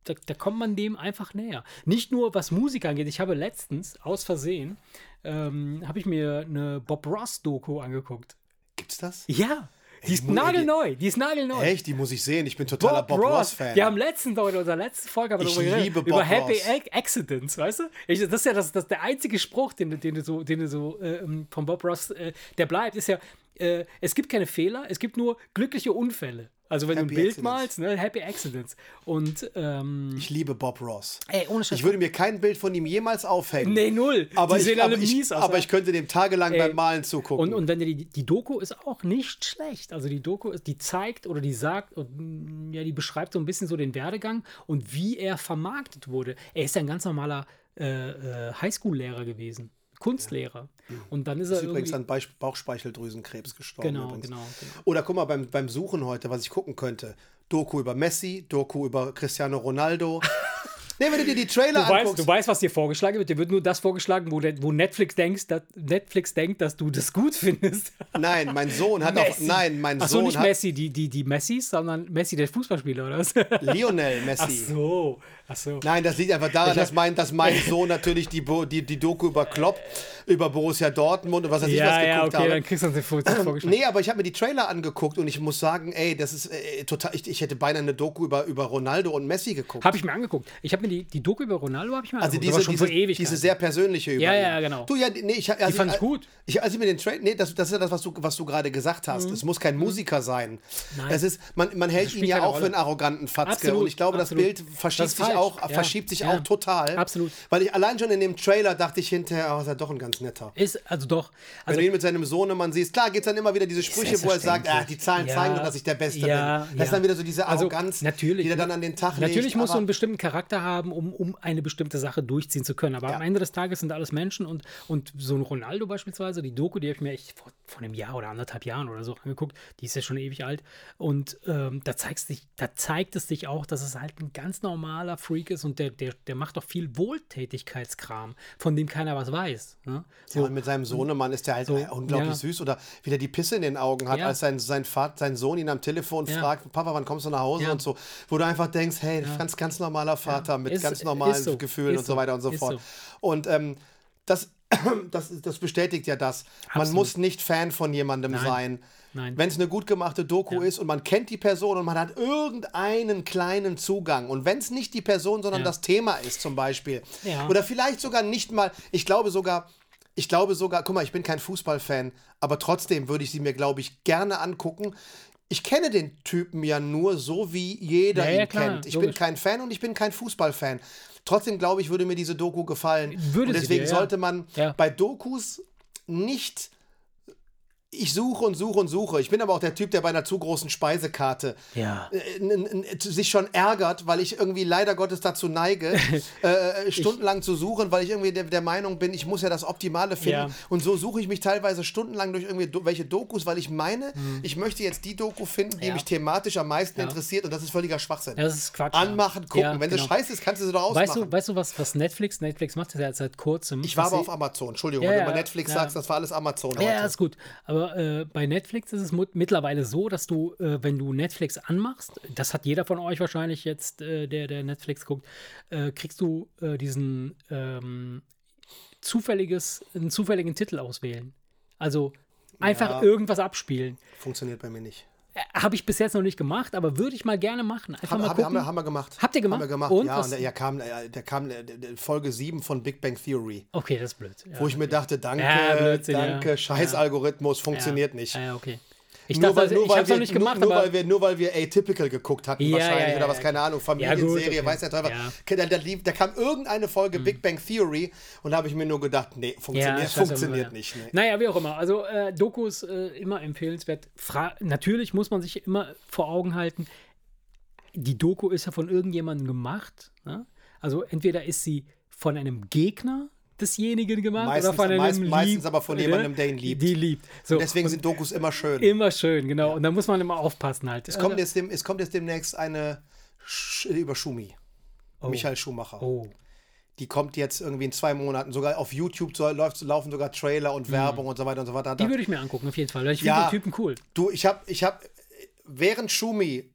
da. Da kommt man dem einfach näher. Nicht nur was Musik angeht. Ich habe letztens aus Versehen ähm, habe ich mir eine Bob Ross Doku angeguckt. Gibt's das? Ja, die ist nagelneu. Die ist nagelneu. Echt? Die muss ich sehen. Ich bin totaler Bob, Ross-Fan. Wir haben letzten, in unserer letzten Folge haben wir Ich darüber geredet, Bob über Happy Ross. Ac- Accidents, weißt du? Ich, das ist ja das, das der einzige Spruch, den, du- den du so, den du so ähm, von Bob Ross, äh, der bleibt, ist ja, äh, es gibt keine Fehler, es gibt nur glückliche Unfälle. Also wenn Happy du ein Bild Accidents. malst, ne, Happy Accidents. Und ähm, Ich liebe Bob Ross. ey, ohne Scheiß. Ich würde mir kein Bild von ihm jemals aufhängen. nee, null. aber die ich, sehen aber, alle ich, mies aus. aber ja. ich könnte dem tagelang Ey. beim Malen zugucken. Und, und wenn die, die Doku ist auch nicht schlecht. Also die Doku ist, die zeigt oder die sagt, und, mm, ja, die beschreibt so ein bisschen so den Werdegang und wie er vermarktet wurde. Er ist ja ein ganz normaler äh, äh, Highschool-Lehrer gewesen, Kunstlehrer. Und dann ist er ist übrigens irgendwie. an Bauchspeicheldrüsenkrebs gestorben. Genau, übrigens. genau, genau. Oder guck mal, beim, beim Suchen heute, was ich gucken könnte. Doku über Messi, Doku über Cristiano Ronaldo. nee, wenn du dir die Trailer Du weißt, anguckst. du weißt, was dir vorgeschlagen wird. Dir wird nur das vorgeschlagen, wo, wo Netflix, denkst, Netflix denkt, dass du das gut findest. Nein, mein Sohn hat auch. Nein, mein Ach so, Sohn nicht hat. Messi, die, die, die Messis, sondern Messi, der Fußballspieler, oder was? Lionel Ach Messi. so. Ach so. Nein, das liegt einfach daran, dass mein, dass mein Sohn natürlich die, die, die Doku über Klopp, über Borussia Dortmund und was weiß ich was Ja, geguckt ja, okay, habe. dann kriegst du uns den Vor- vorgeschlagen. Nee, aber ich habe mir die Trailer angeguckt und ich muss sagen, ey, das ist äh, total. Ich, ich hätte beinahe eine Doku über, über Ronaldo und Messi geguckt. Habe ich mir angeguckt. Ich habe mir die, die Doku über Ronaldo habe ich mir also angeguckt. diese, schon diese, vor ewig. diese sehr persönliche über Ja, ihn. ja, genau. Du, ja, nee, ich, also, fand ich gut. Mhm. Ich, als ich mir den Trailer, nee, das, das ist ja das, was du, was du gerade gesagt hast. Es muss kein Musiker sein. Nein. Es ist, man, man hält ihn ja auch für Rolle. einen arroganten Fatzke. Absolut, und ich glaube, absolut. das Bild verschiebt Das sich falsch. auch, Ja. verschiebt sich Ja. auch total. Absolut. Weil ich allein schon in dem Trailer dachte ich hinterher, oh, ist er doch ein ganz netter. Ist, also doch. Wenn Also, du ihn mit seinem Sohnemann siehst, klar gibt es dann immer wieder diese Sprüche, wo er sagt, ah, die Zahlen zeigen doch, dass ich der Beste bin. Das ist dann wieder so diese Also, Arroganz, die er dann an den Tag legt. Natürlich du aber- einen bestimmten Charakter haben, um, um eine bestimmte Sache durchziehen zu können. Aber Ja. am Ende des Tages sind alles Menschen und, und so ein Ronaldo beispielsweise, die Doku, die habe ich mir echt vor, vor einem Jahr oder anderthalb Jahren oder so angeguckt, die ist ja schon ewig alt. Und ähm, da, zeigst dich, da zeigt es sich auch, dass es halt ein ganz normaler Freak ist und der, der, der macht auch viel Wohltätigkeitskram, von dem keiner was weiß. Ne? Ja, und mit seinem Sohnemann ist der halt äh, unglaublich ja. süß oder wieder die Pisse in den Augen hat, als sein, sein, Vater, sein Sohn ihn am Telefon fragt, Papa, wann kommst du nach Hause und so, wo du einfach denkst, hey, ganz, ganz normaler Vater mit Ist- ganz normalen so. Gefühlen und so so. weiter und so fort. so. Und ähm, das, das, das bestätigt ja das. Man Absolut. muss nicht Fan von jemandem Nein. sein. Wenn es eine gut gemachte Doku Ja. ist und man kennt die Person und man hat irgendeinen kleinen Zugang und wenn es nicht die Person, sondern Ja. das Thema ist zum Beispiel Ja. oder vielleicht sogar nicht mal, ich glaube sogar, ich glaube sogar, guck mal, ich bin kein Fußballfan, aber trotzdem würde ich sie mir, glaube ich, gerne angucken. Ich kenne den Typen ja nur so, wie jeder Ja, ja, ihn klar, kennt. Ich bin logisch. kein Fan und ich bin kein Fußballfan. Trotzdem glaube ich, würde mir diese Doku gefallen. Würde und deswegen dir, ja. sollte man Ja. bei Dokus nicht. Ich suche und suche und suche. Ich bin aber auch der Typ, der bei einer zu großen Speisekarte Ja. äh, sich schon ärgert, weil ich irgendwie leider Gottes dazu neige, äh, stundenlang zu suchen, weil ich irgendwie der, der Meinung bin, ich muss ja das Optimale finden. Ja. Und so suche ich mich teilweise stundenlang durch irgendwie do welche Dokus, weil ich meine, ich möchte jetzt die Doku finden, die Mhm. Ja. mich thematisch am meisten interessiert und das ist völliger Schwachsinn. Das ist Quatsch. Anmachen, gucken. Wenn genau. sie scheiße ist, kannst du sie doch ausmachen. Weißt du, weißt du was, was Netflix? Netflix macht das ja seit kurzem. ich war aber auf Amazon. Entschuldigung, wenn du über Netflix sagst, das war alles Amazon Ja, ja, heute. ist gut. Aber äh, bei Netflix ist es mittlerweile so, dass du, äh, wenn du Netflix anmachst, das hat jeder von euch wahrscheinlich jetzt, äh, der, der Netflix guckt, äh, kriegst du äh, diesen ähm, zufälliges, einen zufälligen Titel auswählen. Also einfach Ja. irgendwas abspielen. Funktioniert bei mir nicht. Habe ich bis jetzt noch nicht gemacht, aber würde ich mal gerne machen. Einfach Haben, mal gucken. haben, wir, haben wir gemacht. Habt ihr gemacht? Haben wir gemacht, Und ja. Und der, ja, kam, äh, der kam äh, Folge 7 von Big Bang Theory, okay, das ist blöd. Ja, wo ich mir dachte, danke, Ja, Blödsinn, danke, scheiß. Algorithmus, funktioniert nicht. Ja, okay. Ich nur dachte, weil, nur, ich weil habe es wir, noch nicht nur, gemacht, nur, aber weil wir, nur weil wir Atypical geguckt hatten, Ja, wahrscheinlich, ja, ja, oder was, ja. keine Ahnung, Ja, Familienserie, gut, okay. weiß der Teufel. Ja. Da, da, lief- da kam irgendeine Folge Big Bang Theory und da habe ich mir nur gedacht, nee, funktioniert, funktioniert ja. nicht. Nee. Naja, wie auch immer. Also äh, Dokus äh, immer empfehlenswert. Fra Natürlich muss man sich immer vor Augen halten, die Doku ist ja von irgendjemandem gemacht. Ne? Also entweder ist sie von einem Gegner desjenigen gemacht Meistens- oder von einem meist- meistens aber von jemandem, der ihn liebt. Die liebt. So, Deswegen und sind Dokus immer schön. immer schön, genau. Und da muss man immer aufpassen halt. Es kommt, jetzt dem, es kommt jetzt demnächst eine Sch über Schumi. Michael Schumacher. oh. Die kommt jetzt irgendwie in zwei Monaten. Sogar auf YouTube soll, läuft, laufen sogar Trailer und Werbung und so weiter und so weiter. Mhm. Die würde ich mir angucken, auf jeden Fall. Weil ich finde Ja. den Typen cool. Du, ich habe, ich habe, während Schumi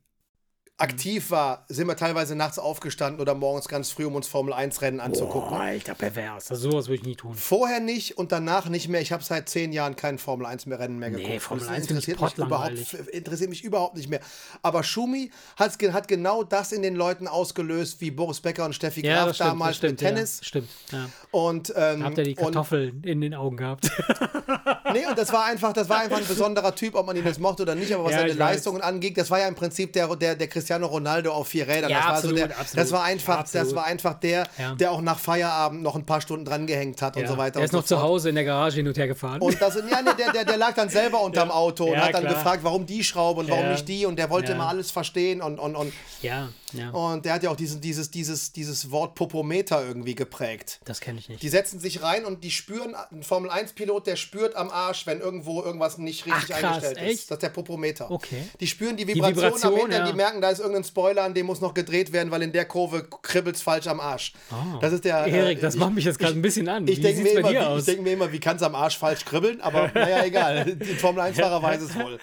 aktiv war, sind wir teilweise nachts aufgestanden oder morgens ganz früh, um uns Formel 1 Rennen anzugucken. Boah, alter, pervers. Also sowas würde ich nie tun. Vorher nicht und danach nicht mehr. Ich habe seit zehn Jahren kein Formel 1 mehr Rennen mehr Nee, geguckt. Formel Das 1 finde ich interessiert mich, überhaupt, interessiert mich überhaupt nicht mehr. Aber Schumi hat, hat genau das in den Leuten ausgelöst, wie Boris Becker und Steffi Ja, Graf das stimmt, damals das stimmt, mit Tennis. Ja, stimmt. Ja. Und, ähm, Habt ihr die Kartoffeln in den Augen gehabt? nee, und das war einfach, das war einfach ein besonderer Typ, ob man ihn jetzt mochte oder nicht, aber was Ja, seine. Leistungen angeht, das war ja im Prinzip der, der, der Cristiano Ronaldo auf vier Rädern. Ja, das, war absolut, so der, absolut. das war einfach, das Absolut. war einfach der, Ja. der auch nach Feierabend noch ein paar Stunden dran gehängt hat und so weiter. Er und ist so noch zu fort. Hause in der Garage hin und her gefahren. Und das, ja, nee, der, der, der lag dann selber unterm Auto und Ja, hat dann klar. gefragt, warum die Schraube und warum Ja. nicht die. Und der wollte Ja. immer alles verstehen. Und, und, und, ja, ja. und der hat ja auch diesen, dieses, dieses, dieses Wort Popometer irgendwie geprägt. Das kenne ich nicht. Die setzen sich rein und die spüren, ein Formel-1-Pilot, der spürt am Arsch, wenn irgendwo irgendwas nicht richtig Ach, krass, eingestellt echt? ist. Das ist der Popometer. Okay. Die spüren die Vibration, Vibration, am Hintern, ja. die merken, da ist irgendein Spoiler, an dem muss noch gedreht werden, weil in der Kurve kribbelt es falsch am Arsch. das ist der. Ah. Erik, das ich- macht mich jetzt gerade ein bisschen an. Ich denke mir, denk mir immer, wie kann es am Arsch falsch kribbeln? Aber naja, egal. Die Formel-1-Fahrer weiß es wohl.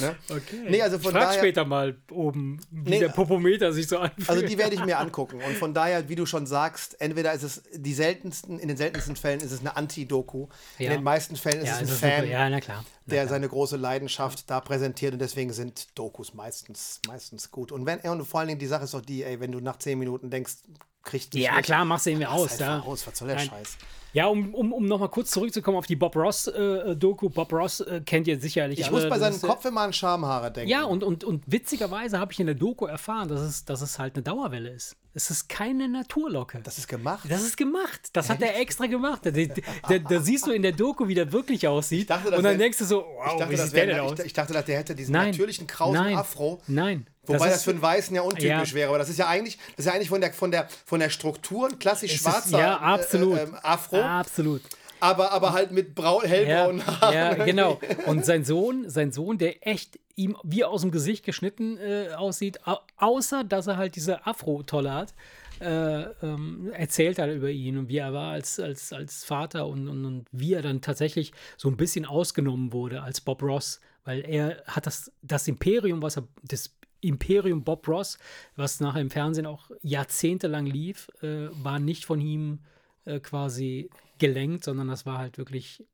Ne? okay. Nee, also von ich frag daher- später mal oben, wie Nee, der Popometer sich so anfühlt. Also die werde ich mir angucken. Und von daher, wie du schon sagst, entweder ist es die seltensten, in den seltensten Fällen ist es eine Anti-Doku. In Ja. den meisten Fällen ist ja, es ein ist Fan, super. ja, na klar. Na der klar. seine große Leidenschaft da präsentiert. Und deswegen sind Dokus meistens, meistens gut. Und wenn, und vor allen Dingen die Sache ist doch die, ey, wenn du nach zehn Minuten denkst, kriegt Ja, nicht, klar, machst du irgendwie aus. Halt mal aus, was soll der Nein. Scheiß? Ja, um, um, um nochmal kurz zurückzukommen auf die Bob Ross-Doku. Bob Ross äh, kennt ihr sicherlich. Ich alle. muss bei Das seinem ist, äh, Kopf immer an Schamhaare denken. Ja, und, und, und witzigerweise habe ich in der Doku erfahren, dass es, dass es halt eine Dauerwelle ist. Es ist keine Naturlocke. Das ist gemacht. Das ist gemacht. Das hat er extra gemacht. Da, da, da, da siehst du in der Doku, wie der wirklich aussieht. dachte, das und dann wär- denkst du so, wow, ich, dachte, wie das sieht der wär, denn ich, aus? ich dachte, der hätte diesen Nein. natürlichen krausen Nein. Afro. Nein. Wobei das, ist- für einen Weißen ja untypisch Ja. wäre, aber das ist ja eigentlich, das ist ja eigentlich von der, von der, von der Struktur ein klassisch es ist- schwarzer ja, absolut. Äh, ähm, Afro, Absolut. aber, aber halt mit brau Ja, hellbraunen Haaren. ja, genau. Und sein Sohn, sein Sohn, der echt ihm wie aus dem Gesicht geschnitten äh, aussieht, au außer dass er halt diese Afro-Tolle hat, äh, ähm, erzählt halt über ihn und wie er war als, als, als Vater und, und, und wie er dann tatsächlich so ein bisschen ausgenommen wurde als Bob Ross, weil er hat das, das Imperium, was er, das Imperium Bob Ross, was nachher im Fernsehen auch jahrzehntelang lief, äh, war nicht von ihm äh, quasi gelenkt, sondern das war halt wirklich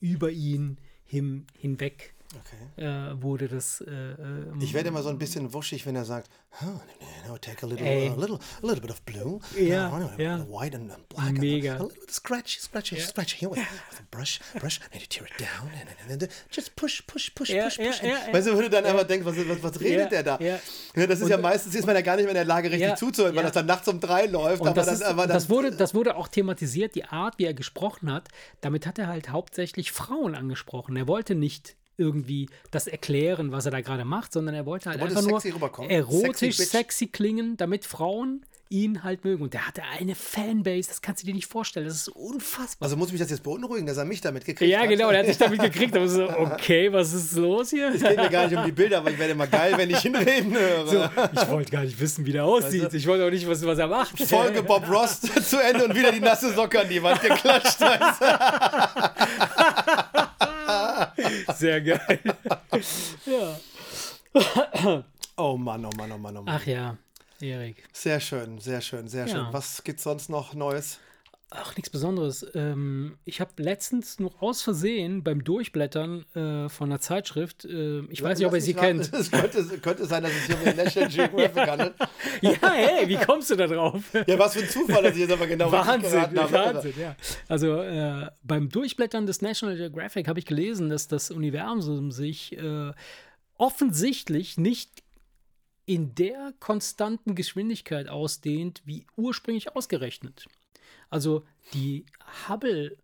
über ihn hin, hinweg Okay. äh, wurde das. Äh, äh, Ich werde immer so ein bisschen wuschig, wenn er sagt, oh, no, take a little, a little, a little bit of blue, Ja, no, a ja. white and and black, Mega. and a little bit scratchy, scratchy, scratchy. Here, with a brush, brush, and you tear it down, and, and, and, just push, push, push, Ja, push, push. ja. Weißt du, wo du dann einfach denkst, was, was, was redet der da? ja. Ja, das ist ja meistens, ist man ja gar nicht mehr in der Lage, richtig zuzuhören, weil das dann nachts um drei läuft. Und aber das, dann, ist, aber dann, das, wurde, das wurde auch thematisiert, die Art, wie er gesprochen hat. Damit hat er halt hauptsächlich Frauen angesprochen. Er wollte nicht irgendwie das erklären, was er da gerade macht, sondern er wollte halt wollte einfach nur sexy rüberkommen. erotisch, Sexy sexy, klingen, damit Frauen ihn halt mögen. Und der hatte eine Fanbase, das kannst du dir nicht vorstellen. Das ist unfassbar. also muss mich das jetzt beunruhigen, dass er mich damit gekriegt ja, hat. genau, der hat sich damit gekriegt. Aber so, okay, was ist los hier? Es geht mir gar nicht um die Bilder, aber ich werde immer geil, wenn ich ihn reden höre. So, ich wollte gar nicht wissen, wie der aussieht. Ich wollte auch nicht wissen, was er macht. Folge Bob Ross zu Ende und wieder die nasse Socke an die Wand geklatscht. Sehr geil. ja. Oh Mann, oh Mann, oh Mann, oh Mann. Ach ja, Erik. Sehr schön, sehr schön, sehr schön. Ja. Was gibt's sonst noch Neues? Ach, nichts Besonderes. Ähm, ich habe letztens noch aus Versehen beim Durchblättern äh, von einer Zeitschrift, äh, ich weiß nicht, ob ihr sie kennt. Es könnte, könnte sein, dass es hier um National Geographic handelt. ja, hey, wie kommst du da drauf? Ja, was für ein Zufall, dass ich jetzt aber genau Wahnsinn, habe. Wahnsinn, ja. Also äh, beim Durchblättern des National Geographic habe ich gelesen, dass das Universum sich äh, offensichtlich nicht in der konstanten Geschwindigkeit ausdehnt, wie ursprünglich ausgerechnet. Also die Hubble,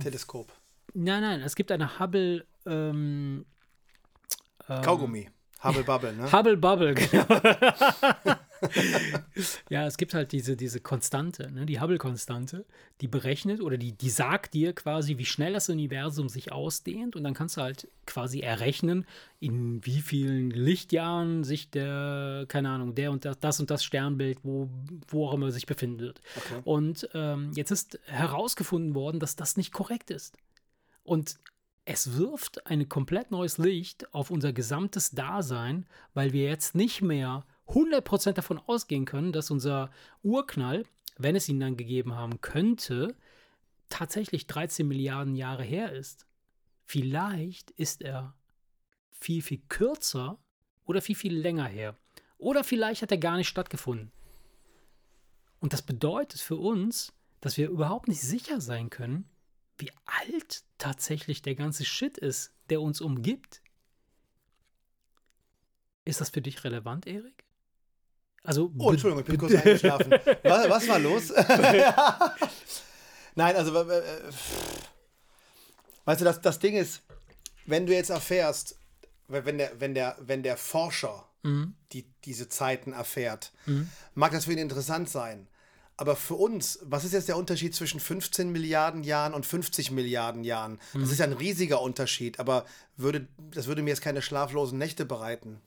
Teleskop. nein, nein, es gibt eine Hubble, ähm, Kaugummi. Hubble Bubble, ne? Hubble Bubble, genau. ja, es gibt halt diese, diese Konstante, ne, die Hubble-Konstante, die berechnet oder die, die sagt dir quasi, wie schnell das Universum sich ausdehnt und dann kannst du halt quasi errechnen, in wie vielen Lichtjahren sich der, keine Ahnung, der und das, das und das Sternbild, wo, wo auch immer sich befindet. Okay. Und ähm, jetzt ist herausgefunden worden, dass das nicht korrekt ist. Und es wirft ein komplett neues Licht auf unser gesamtes Dasein, weil wir jetzt nicht mehr 100% davon ausgehen können, dass unser Urknall, wenn es ihn dann gegeben haben könnte, tatsächlich 13 Milliarden Jahre her ist. Vielleicht ist er viel, viel kürzer oder viel, viel länger her. Oder vielleicht hat er gar nicht stattgefunden. Und das bedeutet für uns, dass wir überhaupt nicht sicher sein können, wie alt tatsächlich der ganze Shit ist, der uns umgibt. Ist das für dich relevant, Erik? Also, Oh, Entschuldigung, ich bin kurz eingeschlafen. Was, was war los? Nein, also, äh, weißt du, das, das Ding ist, wenn du jetzt erfährst, wenn der, wenn der, wenn der Forscher die, diese Zeiten erfährt, mag das für ihn interessant sein. Aber für uns, was ist jetzt der Unterschied zwischen 15 Milliarden Jahren und 50 Milliarden Jahren? Das ist ja ein riesiger Unterschied, aber würde, das würde mir jetzt keine schlaflosen Nächte bereiten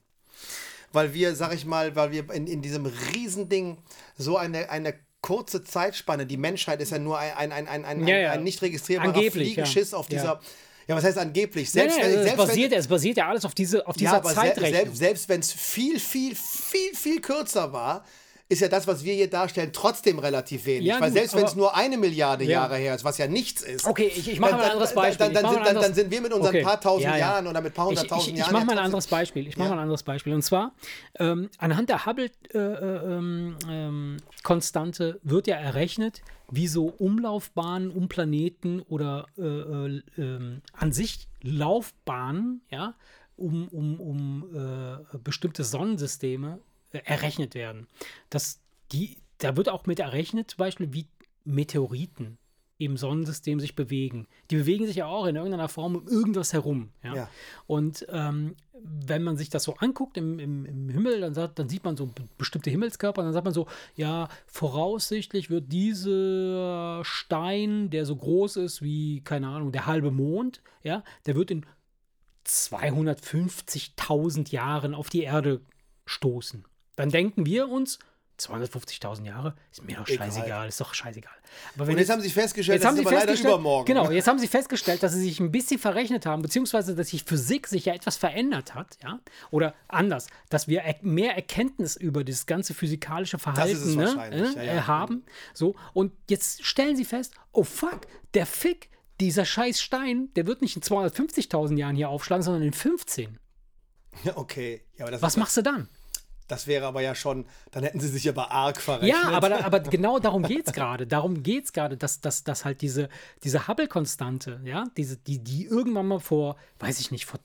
weil wir, sag ich mal, weil wir in, in diesem Riesending so eine, eine kurze Zeitspanne, die Menschheit ist ja nur ein, ein, ein, ein, ein, Ja, ja. ein nicht registrierbarer Angeblich, Fliegenschiss ja. auf dieser. Ja. was heißt angeblich? Nein, Selbst nein, es, selbst basiert, wenn, es basiert ja alles auf, diese, auf dieser ja, Zeitrechnung. selbst, selbst wenn es viel, viel, viel, viel kürzer war, ist ja das, was wir hier darstellen, trotzdem relativ wenig. Ja, Weil gut, selbst wenn es nur eine Milliarde Ja. Jahre her ist, was ja nichts ist. Okay, ich, ich mache dann- mal ein anderes dann- Beispiel. Dann, dann, mach sind, ein dann, dann anderes- sind wir mit unseren Okay. paar tausend Ja, ja. Jahren oder mit ein paar hunderttausend Jahren. ich mache mal ein anderes Beispiel. Ich mache mal ein anderes Beispiel. Und zwar, ähm, anhand der Hubble-Konstante wird ja errechnet, wie so Umlaufbahnen um Planeten oder äh, äh, ähm, an sich Laufbahnen, ja, um, um, um äh, bestimmte Sonnensysteme äh, errechnet werden. Das, die, da wird auch mit errechnet, zum Beispiel, wie Meteoriten im Sonnensystem sich bewegen. Die bewegen sich ja auch in irgendeiner Form um irgendwas herum. Ja? Ja. Und ähm, wenn man sich das so anguckt im, im, im Himmel, dann, sagt, dann sieht man so be- bestimmte Himmelskörper, und dann sagt man so, ja, voraussichtlich wird dieser Stein, der so groß ist wie, keine Ahnung, der halbe Mond, ja, der wird in 250.000 Jahren auf die Erde stoßen. Dann denken wir uns, 250.000 Jahre ist mir doch Egal. scheißegal, ist doch scheißegal. Aber wenn Und jetzt haben sie festgestellt, Jetzt das haben sie aber leider festgestellt, übermorgen. genau, jetzt haben sie festgestellt, dass sie sich ein bisschen verrechnet haben, beziehungsweise dass sich Physik sich ja etwas verändert hat, ja, oder anders, dass wir mehr Erkenntnis über das ganze physikalische Verhalten ne, äh, ja, ja. äh, haben, so, und jetzt stellen sie fest, oh fuck, der Fick, dieser scheiß Stein, der wird nicht in 250.000 Jahren hier aufschlagen, sondern in 15. Ja, okay. Ja, Was machst du dann? Das wäre aber ja schon, dann hätten sie sich aber arg verrechnet. Ja, aber, aber genau darum geht es gerade. Darum geht es gerade, dass, dass, dass halt diese, diese Hubble-Konstante, ja, diese, die, die irgendwann mal vor, weiß ich nicht, vor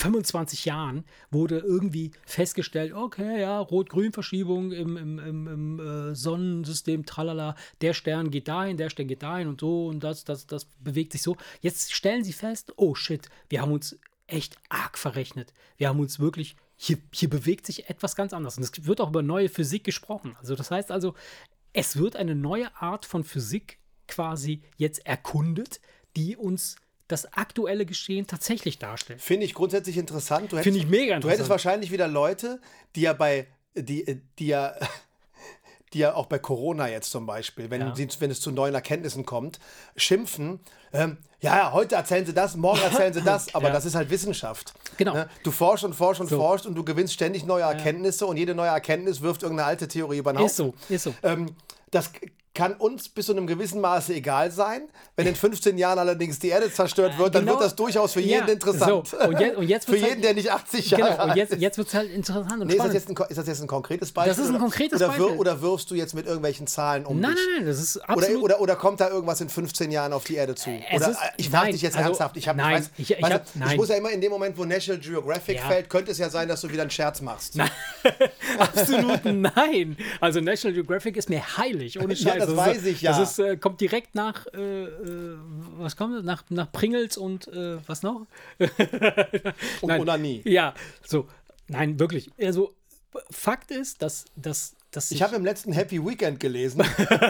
25 Jahren wurde irgendwie festgestellt, okay, ja, Rot-Grün-Verschiebung im, im, im, im äh, Sonnensystem, tralala, der Stern geht dahin, der Stern geht dahin und so und das, das, das bewegt sich so. Jetzt stellen sie fest, oh shit, wir haben uns echt arg verrechnet. Wir haben uns wirklich, hier, hier bewegt sich etwas ganz anderes. Und es wird auch über neue Physik gesprochen. Also das heißt also, es wird eine neue Art von Physik quasi jetzt erkundet, die uns das aktuelle Geschehen tatsächlich darstellt. Finde ich grundsätzlich interessant. Du Finde ich mega Du hättest interessant. wahrscheinlich wieder Leute, die ja bei, die, die ja, die ja auch bei Corona jetzt zum Beispiel, wenn, Ja. sie, wenn es zu neuen Erkenntnissen kommt, schimpfen. Ähm, ja, ja, heute erzählen sie das, morgen erzählen sie das, aber Ja. das ist halt Wissenschaft. Genau. Ne? Du forschst und forschst und forschst und du gewinnst ständig neue Erkenntnisse und jede neue Erkenntnis wirft irgendeine alte Theorie über den Haufen. Ist so, ist so. Ähm, das kann uns bis zu einem gewissen Maße egal sein. Wenn in 15 Jahren allerdings die Erde zerstört wird, dann Genau. wird das durchaus für jeden Ja, interessant. so. Und jetzt- und jetzt für wird's jeden, halt- der nicht 80 Jahre Genau, und alt jetzt, ist. jetzt wird es halt interessant und Nee, ist, das jetzt ein, ist das jetzt ein konkretes Beispiel? Das ist ein oder- konkretes oder, wir- Beispiel. Oder wirfst du jetzt mit irgendwelchen Zahlen um nein, dich? nein, nein, das ist Oder, absolut. oder, oder kommt da irgendwas in 15 Jahren auf die Erde zu? Es Oder ist- äh, ich frage nein, dich jetzt also, ernsthaft. Ich, hab, nein, weiß, ich- ich weißt hab- nein. ich muss ja immer in dem Moment, wo National Geographic Ja. fällt, könnte es ja sein, dass du wieder einen Scherz machst. Absolut nein. Also National Geographic ist mir heilig, ohne Scheiß. Ja, das weiß ich, ja. Das ist, äh, kommt direkt nach, äh, äh, was kommt das? Nach, nach Pringles und äh, was noch? Und Nein. Onanie. Ja, so. Nein, wirklich. Also, Fakt ist, dass, dass, dass Ich habe im letzten Happy Weekend gelesen.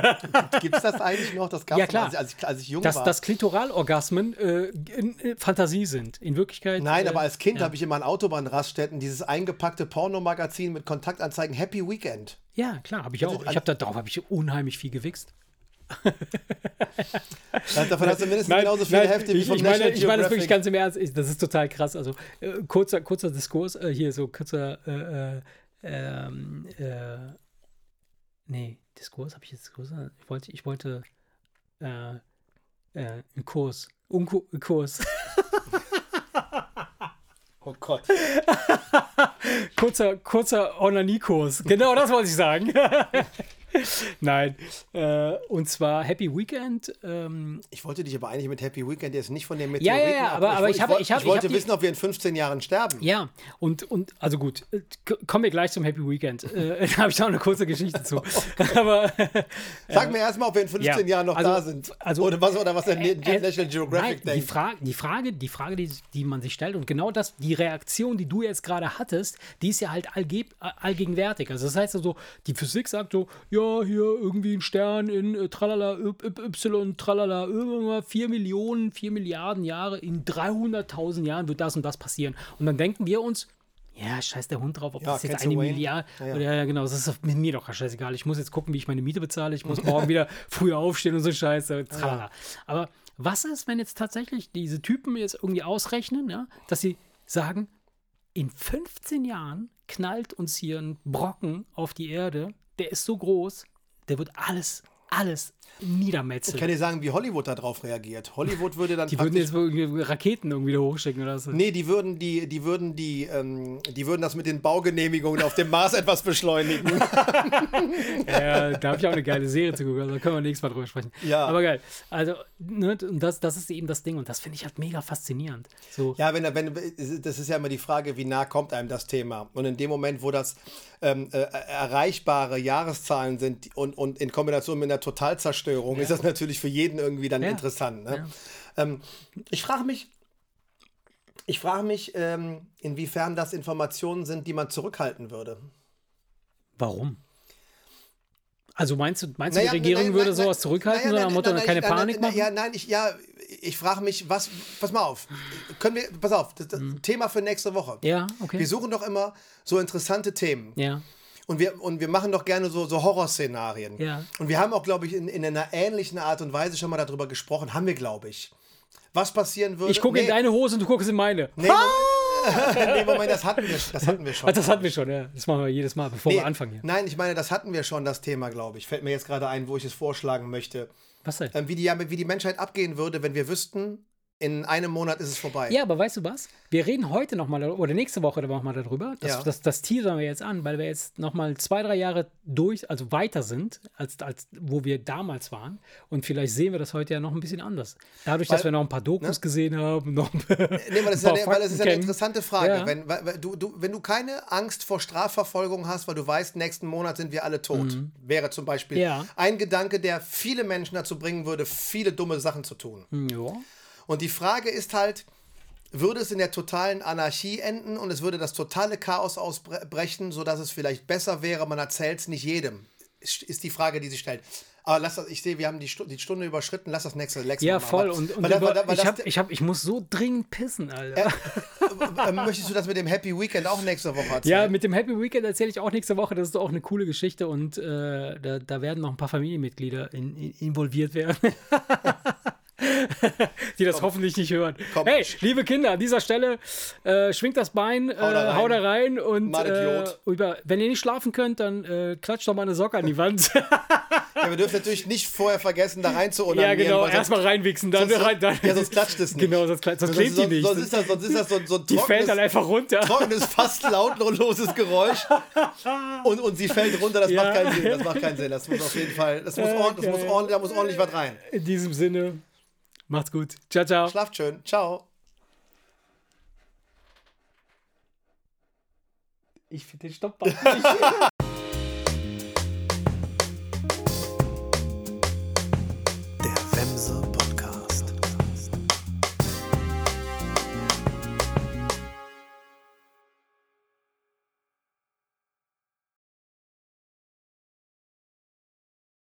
Gibt es das eigentlich noch? Das gab Ja, es klar. als, als, ich, als ich jung dass, war. dass Klitoralorgasmen äh, in, äh, Fantasie sind. In Wirklichkeit. Nein, äh, aber als Kind ja. habe ich immer an Autobahnraststätten dieses eingepackte Pornomagazin mit Kontaktanzeigen Happy Weekend. Ja, klar, habe ich auch. Ich habe da darauf habe ich unheimlich viel gewichst. Davon hast du mindestens genauso viele Hefte wie ich, vom ich meine, ich meine das wirklich ganz im Ernst. Ich, das ist total krass. Also äh, kurzer, kurzer Diskurs, äh, hier so kurzer, äh, äh, ähm, äh, nee, Diskurs, habe ich jetzt Diskurs? Ich wollte, ich wollte äh, einen Kurs, einen Kurs, Oh Gott. kurzer, kurzer Onanie-Kurs. Genau, das wollte ich sagen. Nein, äh, und zwar Happy Weekend. Ähm, Ich wollte dich aber eigentlich mit Happy Weekend jetzt nicht von dem Ja, ja, Meteoriten ja, ab- aber- aber woll- ich habe- woll- ich hab- ich ich wollte hab die- wissen, ob wir in 15 Jahren sterben. Ja, und, und also gut, äh, kommen wir gleich zum Happy Weekend. Äh, da habe ich noch eine kurze Geschichte zu. Aber Sag mir erstmal, ob wir in 15 Ja, Jahren noch also- da sind. also- oder was, oder was der äh, National Geographic nein, die, denkt. Frage, die Frage, die Frage, die, die man sich stellt und genau das, die Reaktion, die du jetzt gerade hattest, die ist ja halt allge allgegenwärtig. Also das heißt also, die Physik sagt so, ja, hier irgendwie ein Stern in äh, tralala, y, tralala, irgendwann 4 Millionen, 4 Milliarden Jahre, in 300.000 Jahren wird das und das passieren. Und dann denken wir uns, ja, scheiß der Hund drauf, ob Ja, das jetzt eine? Milliarde Ja, ja. oder ja, genau, das ist mit mir doch scheißegal. Ich muss jetzt gucken, wie ich meine Miete bezahle. Ich muss morgen wieder früher aufstehen und so Scheiße. Tralala. Aber was ist, wenn jetzt tatsächlich diese Typen jetzt irgendwie ausrechnen, ja, dass sie sagen, in 15 Jahren knallt uns hier ein Brocken auf die Erde, der ist so groß, der wird alles, alles Ich niedermetzeln. kann dir sagen, wie Hollywood darauf reagiert. Hollywood würde dann Die würden jetzt Raketen irgendwie hochschicken oder so. Nee, die würden die, die würden die, ähm, die würden das mit den Baugenehmigungen auf dem Mars etwas beschleunigen. Ja, da habe ich auch eine geile Serie zu gucken, also da können wir nächstes Mal drüber sprechen. Ja. Aber geil. Also, ne, das, das ist eben das Ding und das finde ich halt mega faszinierend. So, Ja, wenn, wenn, das ist ja immer die Frage, wie nah kommt einem das Thema. Und in dem Moment, wo das ähm, äh, erreichbare Jahreszahlen sind und, und in Kombination mit einer Totalzerstörung, ist das natürlich für jeden irgendwie dann Ja. interessant. Ne? Ähm, ich frage mich, ich frage mich, ähm, inwiefern das Informationen sind, die man zurückhalten würde. warum? Also meinst du, meinst du Naja, die Regierung nein, würde nein, sowas nein, zurückhalten, naja, Motto, nein, keine nein, nein, Panik nein, machen? Ja, nein, ich, ja, ich frage mich, was, pass mal auf, können wir, pass auf, das, das Thema für nächste Woche. Ja, okay. Wir suchen doch immer so interessante Themen. Ja, Und wir, und wir machen doch gerne so, so Horrorszenarien. Ja. Und wir haben auch, glaube ich, in, in einer ähnlichen Art und Weise schon mal darüber gesprochen. Haben wir, glaube ich. Was passieren würde. ich gucke in deine Hose und du guckst in meine. Nee, Moment, nee, Moment, das hatten wir, das hatten wir schon. Ah, das hatten wir schon, ja. Das machen wir jedes Mal, bevor Nee, wir anfangen hier. Nein, ich meine, das hatten wir schon, das Thema, glaube ich. Fällt mir jetzt gerade ein, wo ich es vorschlagen möchte. Was denn? Ähm, wie, die, wie die Menschheit abgehen würde, wenn wir wüssten, in einem Monat ist es vorbei. Ja, aber weißt du was? Wir reden heute nochmal oder nächste Woche nochmal darüber. Das, Ja. das, das teasern wir jetzt an, weil wir jetzt nochmal zwei, drei Jahre durch, also weiter sind, als, als wo wir damals waren. Und vielleicht sehen wir das heute ja noch ein bisschen anders. Dadurch, dass Weil- wir noch ein paar Dokus gesehen haben, noch Nee, weil das ist, ja, weil das ist ja eine interessante Frage. Ja. Wenn, weil, du, du, wenn du keine Angst vor Strafverfolgung hast, weil du weißt, nächsten Monat sind wir alle tot, wäre zum Beispiel Mhm. Ja. ein Gedanke, der viele Menschen dazu bringen würde, viele dumme Sachen zu tun. Ja. Und die Frage ist halt, würde es in der totalen Anarchie enden und es würde das totale Chaos ausbrechen, sodass es vielleicht besser wäre, man erzählt es nicht jedem? Ist die Frage, die sich stellt. Aber lass das, ich sehe, wir haben die, Stu die Stunde überschritten, lass das nächste, nächste Ja, machen. voll. Aber- Und, und weil über, weil weil ich, hab, ich, hab, ich muss so dringend pissen, Alter. äh, möchtest du das mit dem Happy Weekend auch nächste Woche erzählen? Ja, mit dem Happy Weekend erzähle ich auch nächste Woche. Das ist auch eine coole Geschichte und äh, da, da werden noch ein paar Familienmitglieder in, in, involviert werden. Die das hoffentlich nicht hören. Komm. Hey, liebe Kinder, an dieser Stelle äh, schwingt das Bein, äh, da rein. hau da rein und äh, über, wenn ihr nicht schlafen könnt, dann äh, klatscht doch mal eine Socke an die Wand. Ja, wir dürfen natürlich nicht vorher vergessen, da rein zu ja, genau. Erstmal reinwichsen, dann, sonst- rein, dann ja, sonst klatscht es nicht. Genau, sonst, kla- sonst Sonst, klebt die nicht. sonst, ist das, sonst ist das so, so ein die fällt dann trockenes, einfach runter. trockenes, fast lautloses Geräusch und, und sie fällt runter. Das Ja. macht keinen Sinn. Das macht keinen Sinn. Das muss auf jeden Fall, das muss, ordentlich, das muss ordentlich, da muss ordentlich was rein. In diesem Sinne, macht's gut. Ciao, ciao. Schlaft schön. Ciao. Ich finde den Stopp nicht.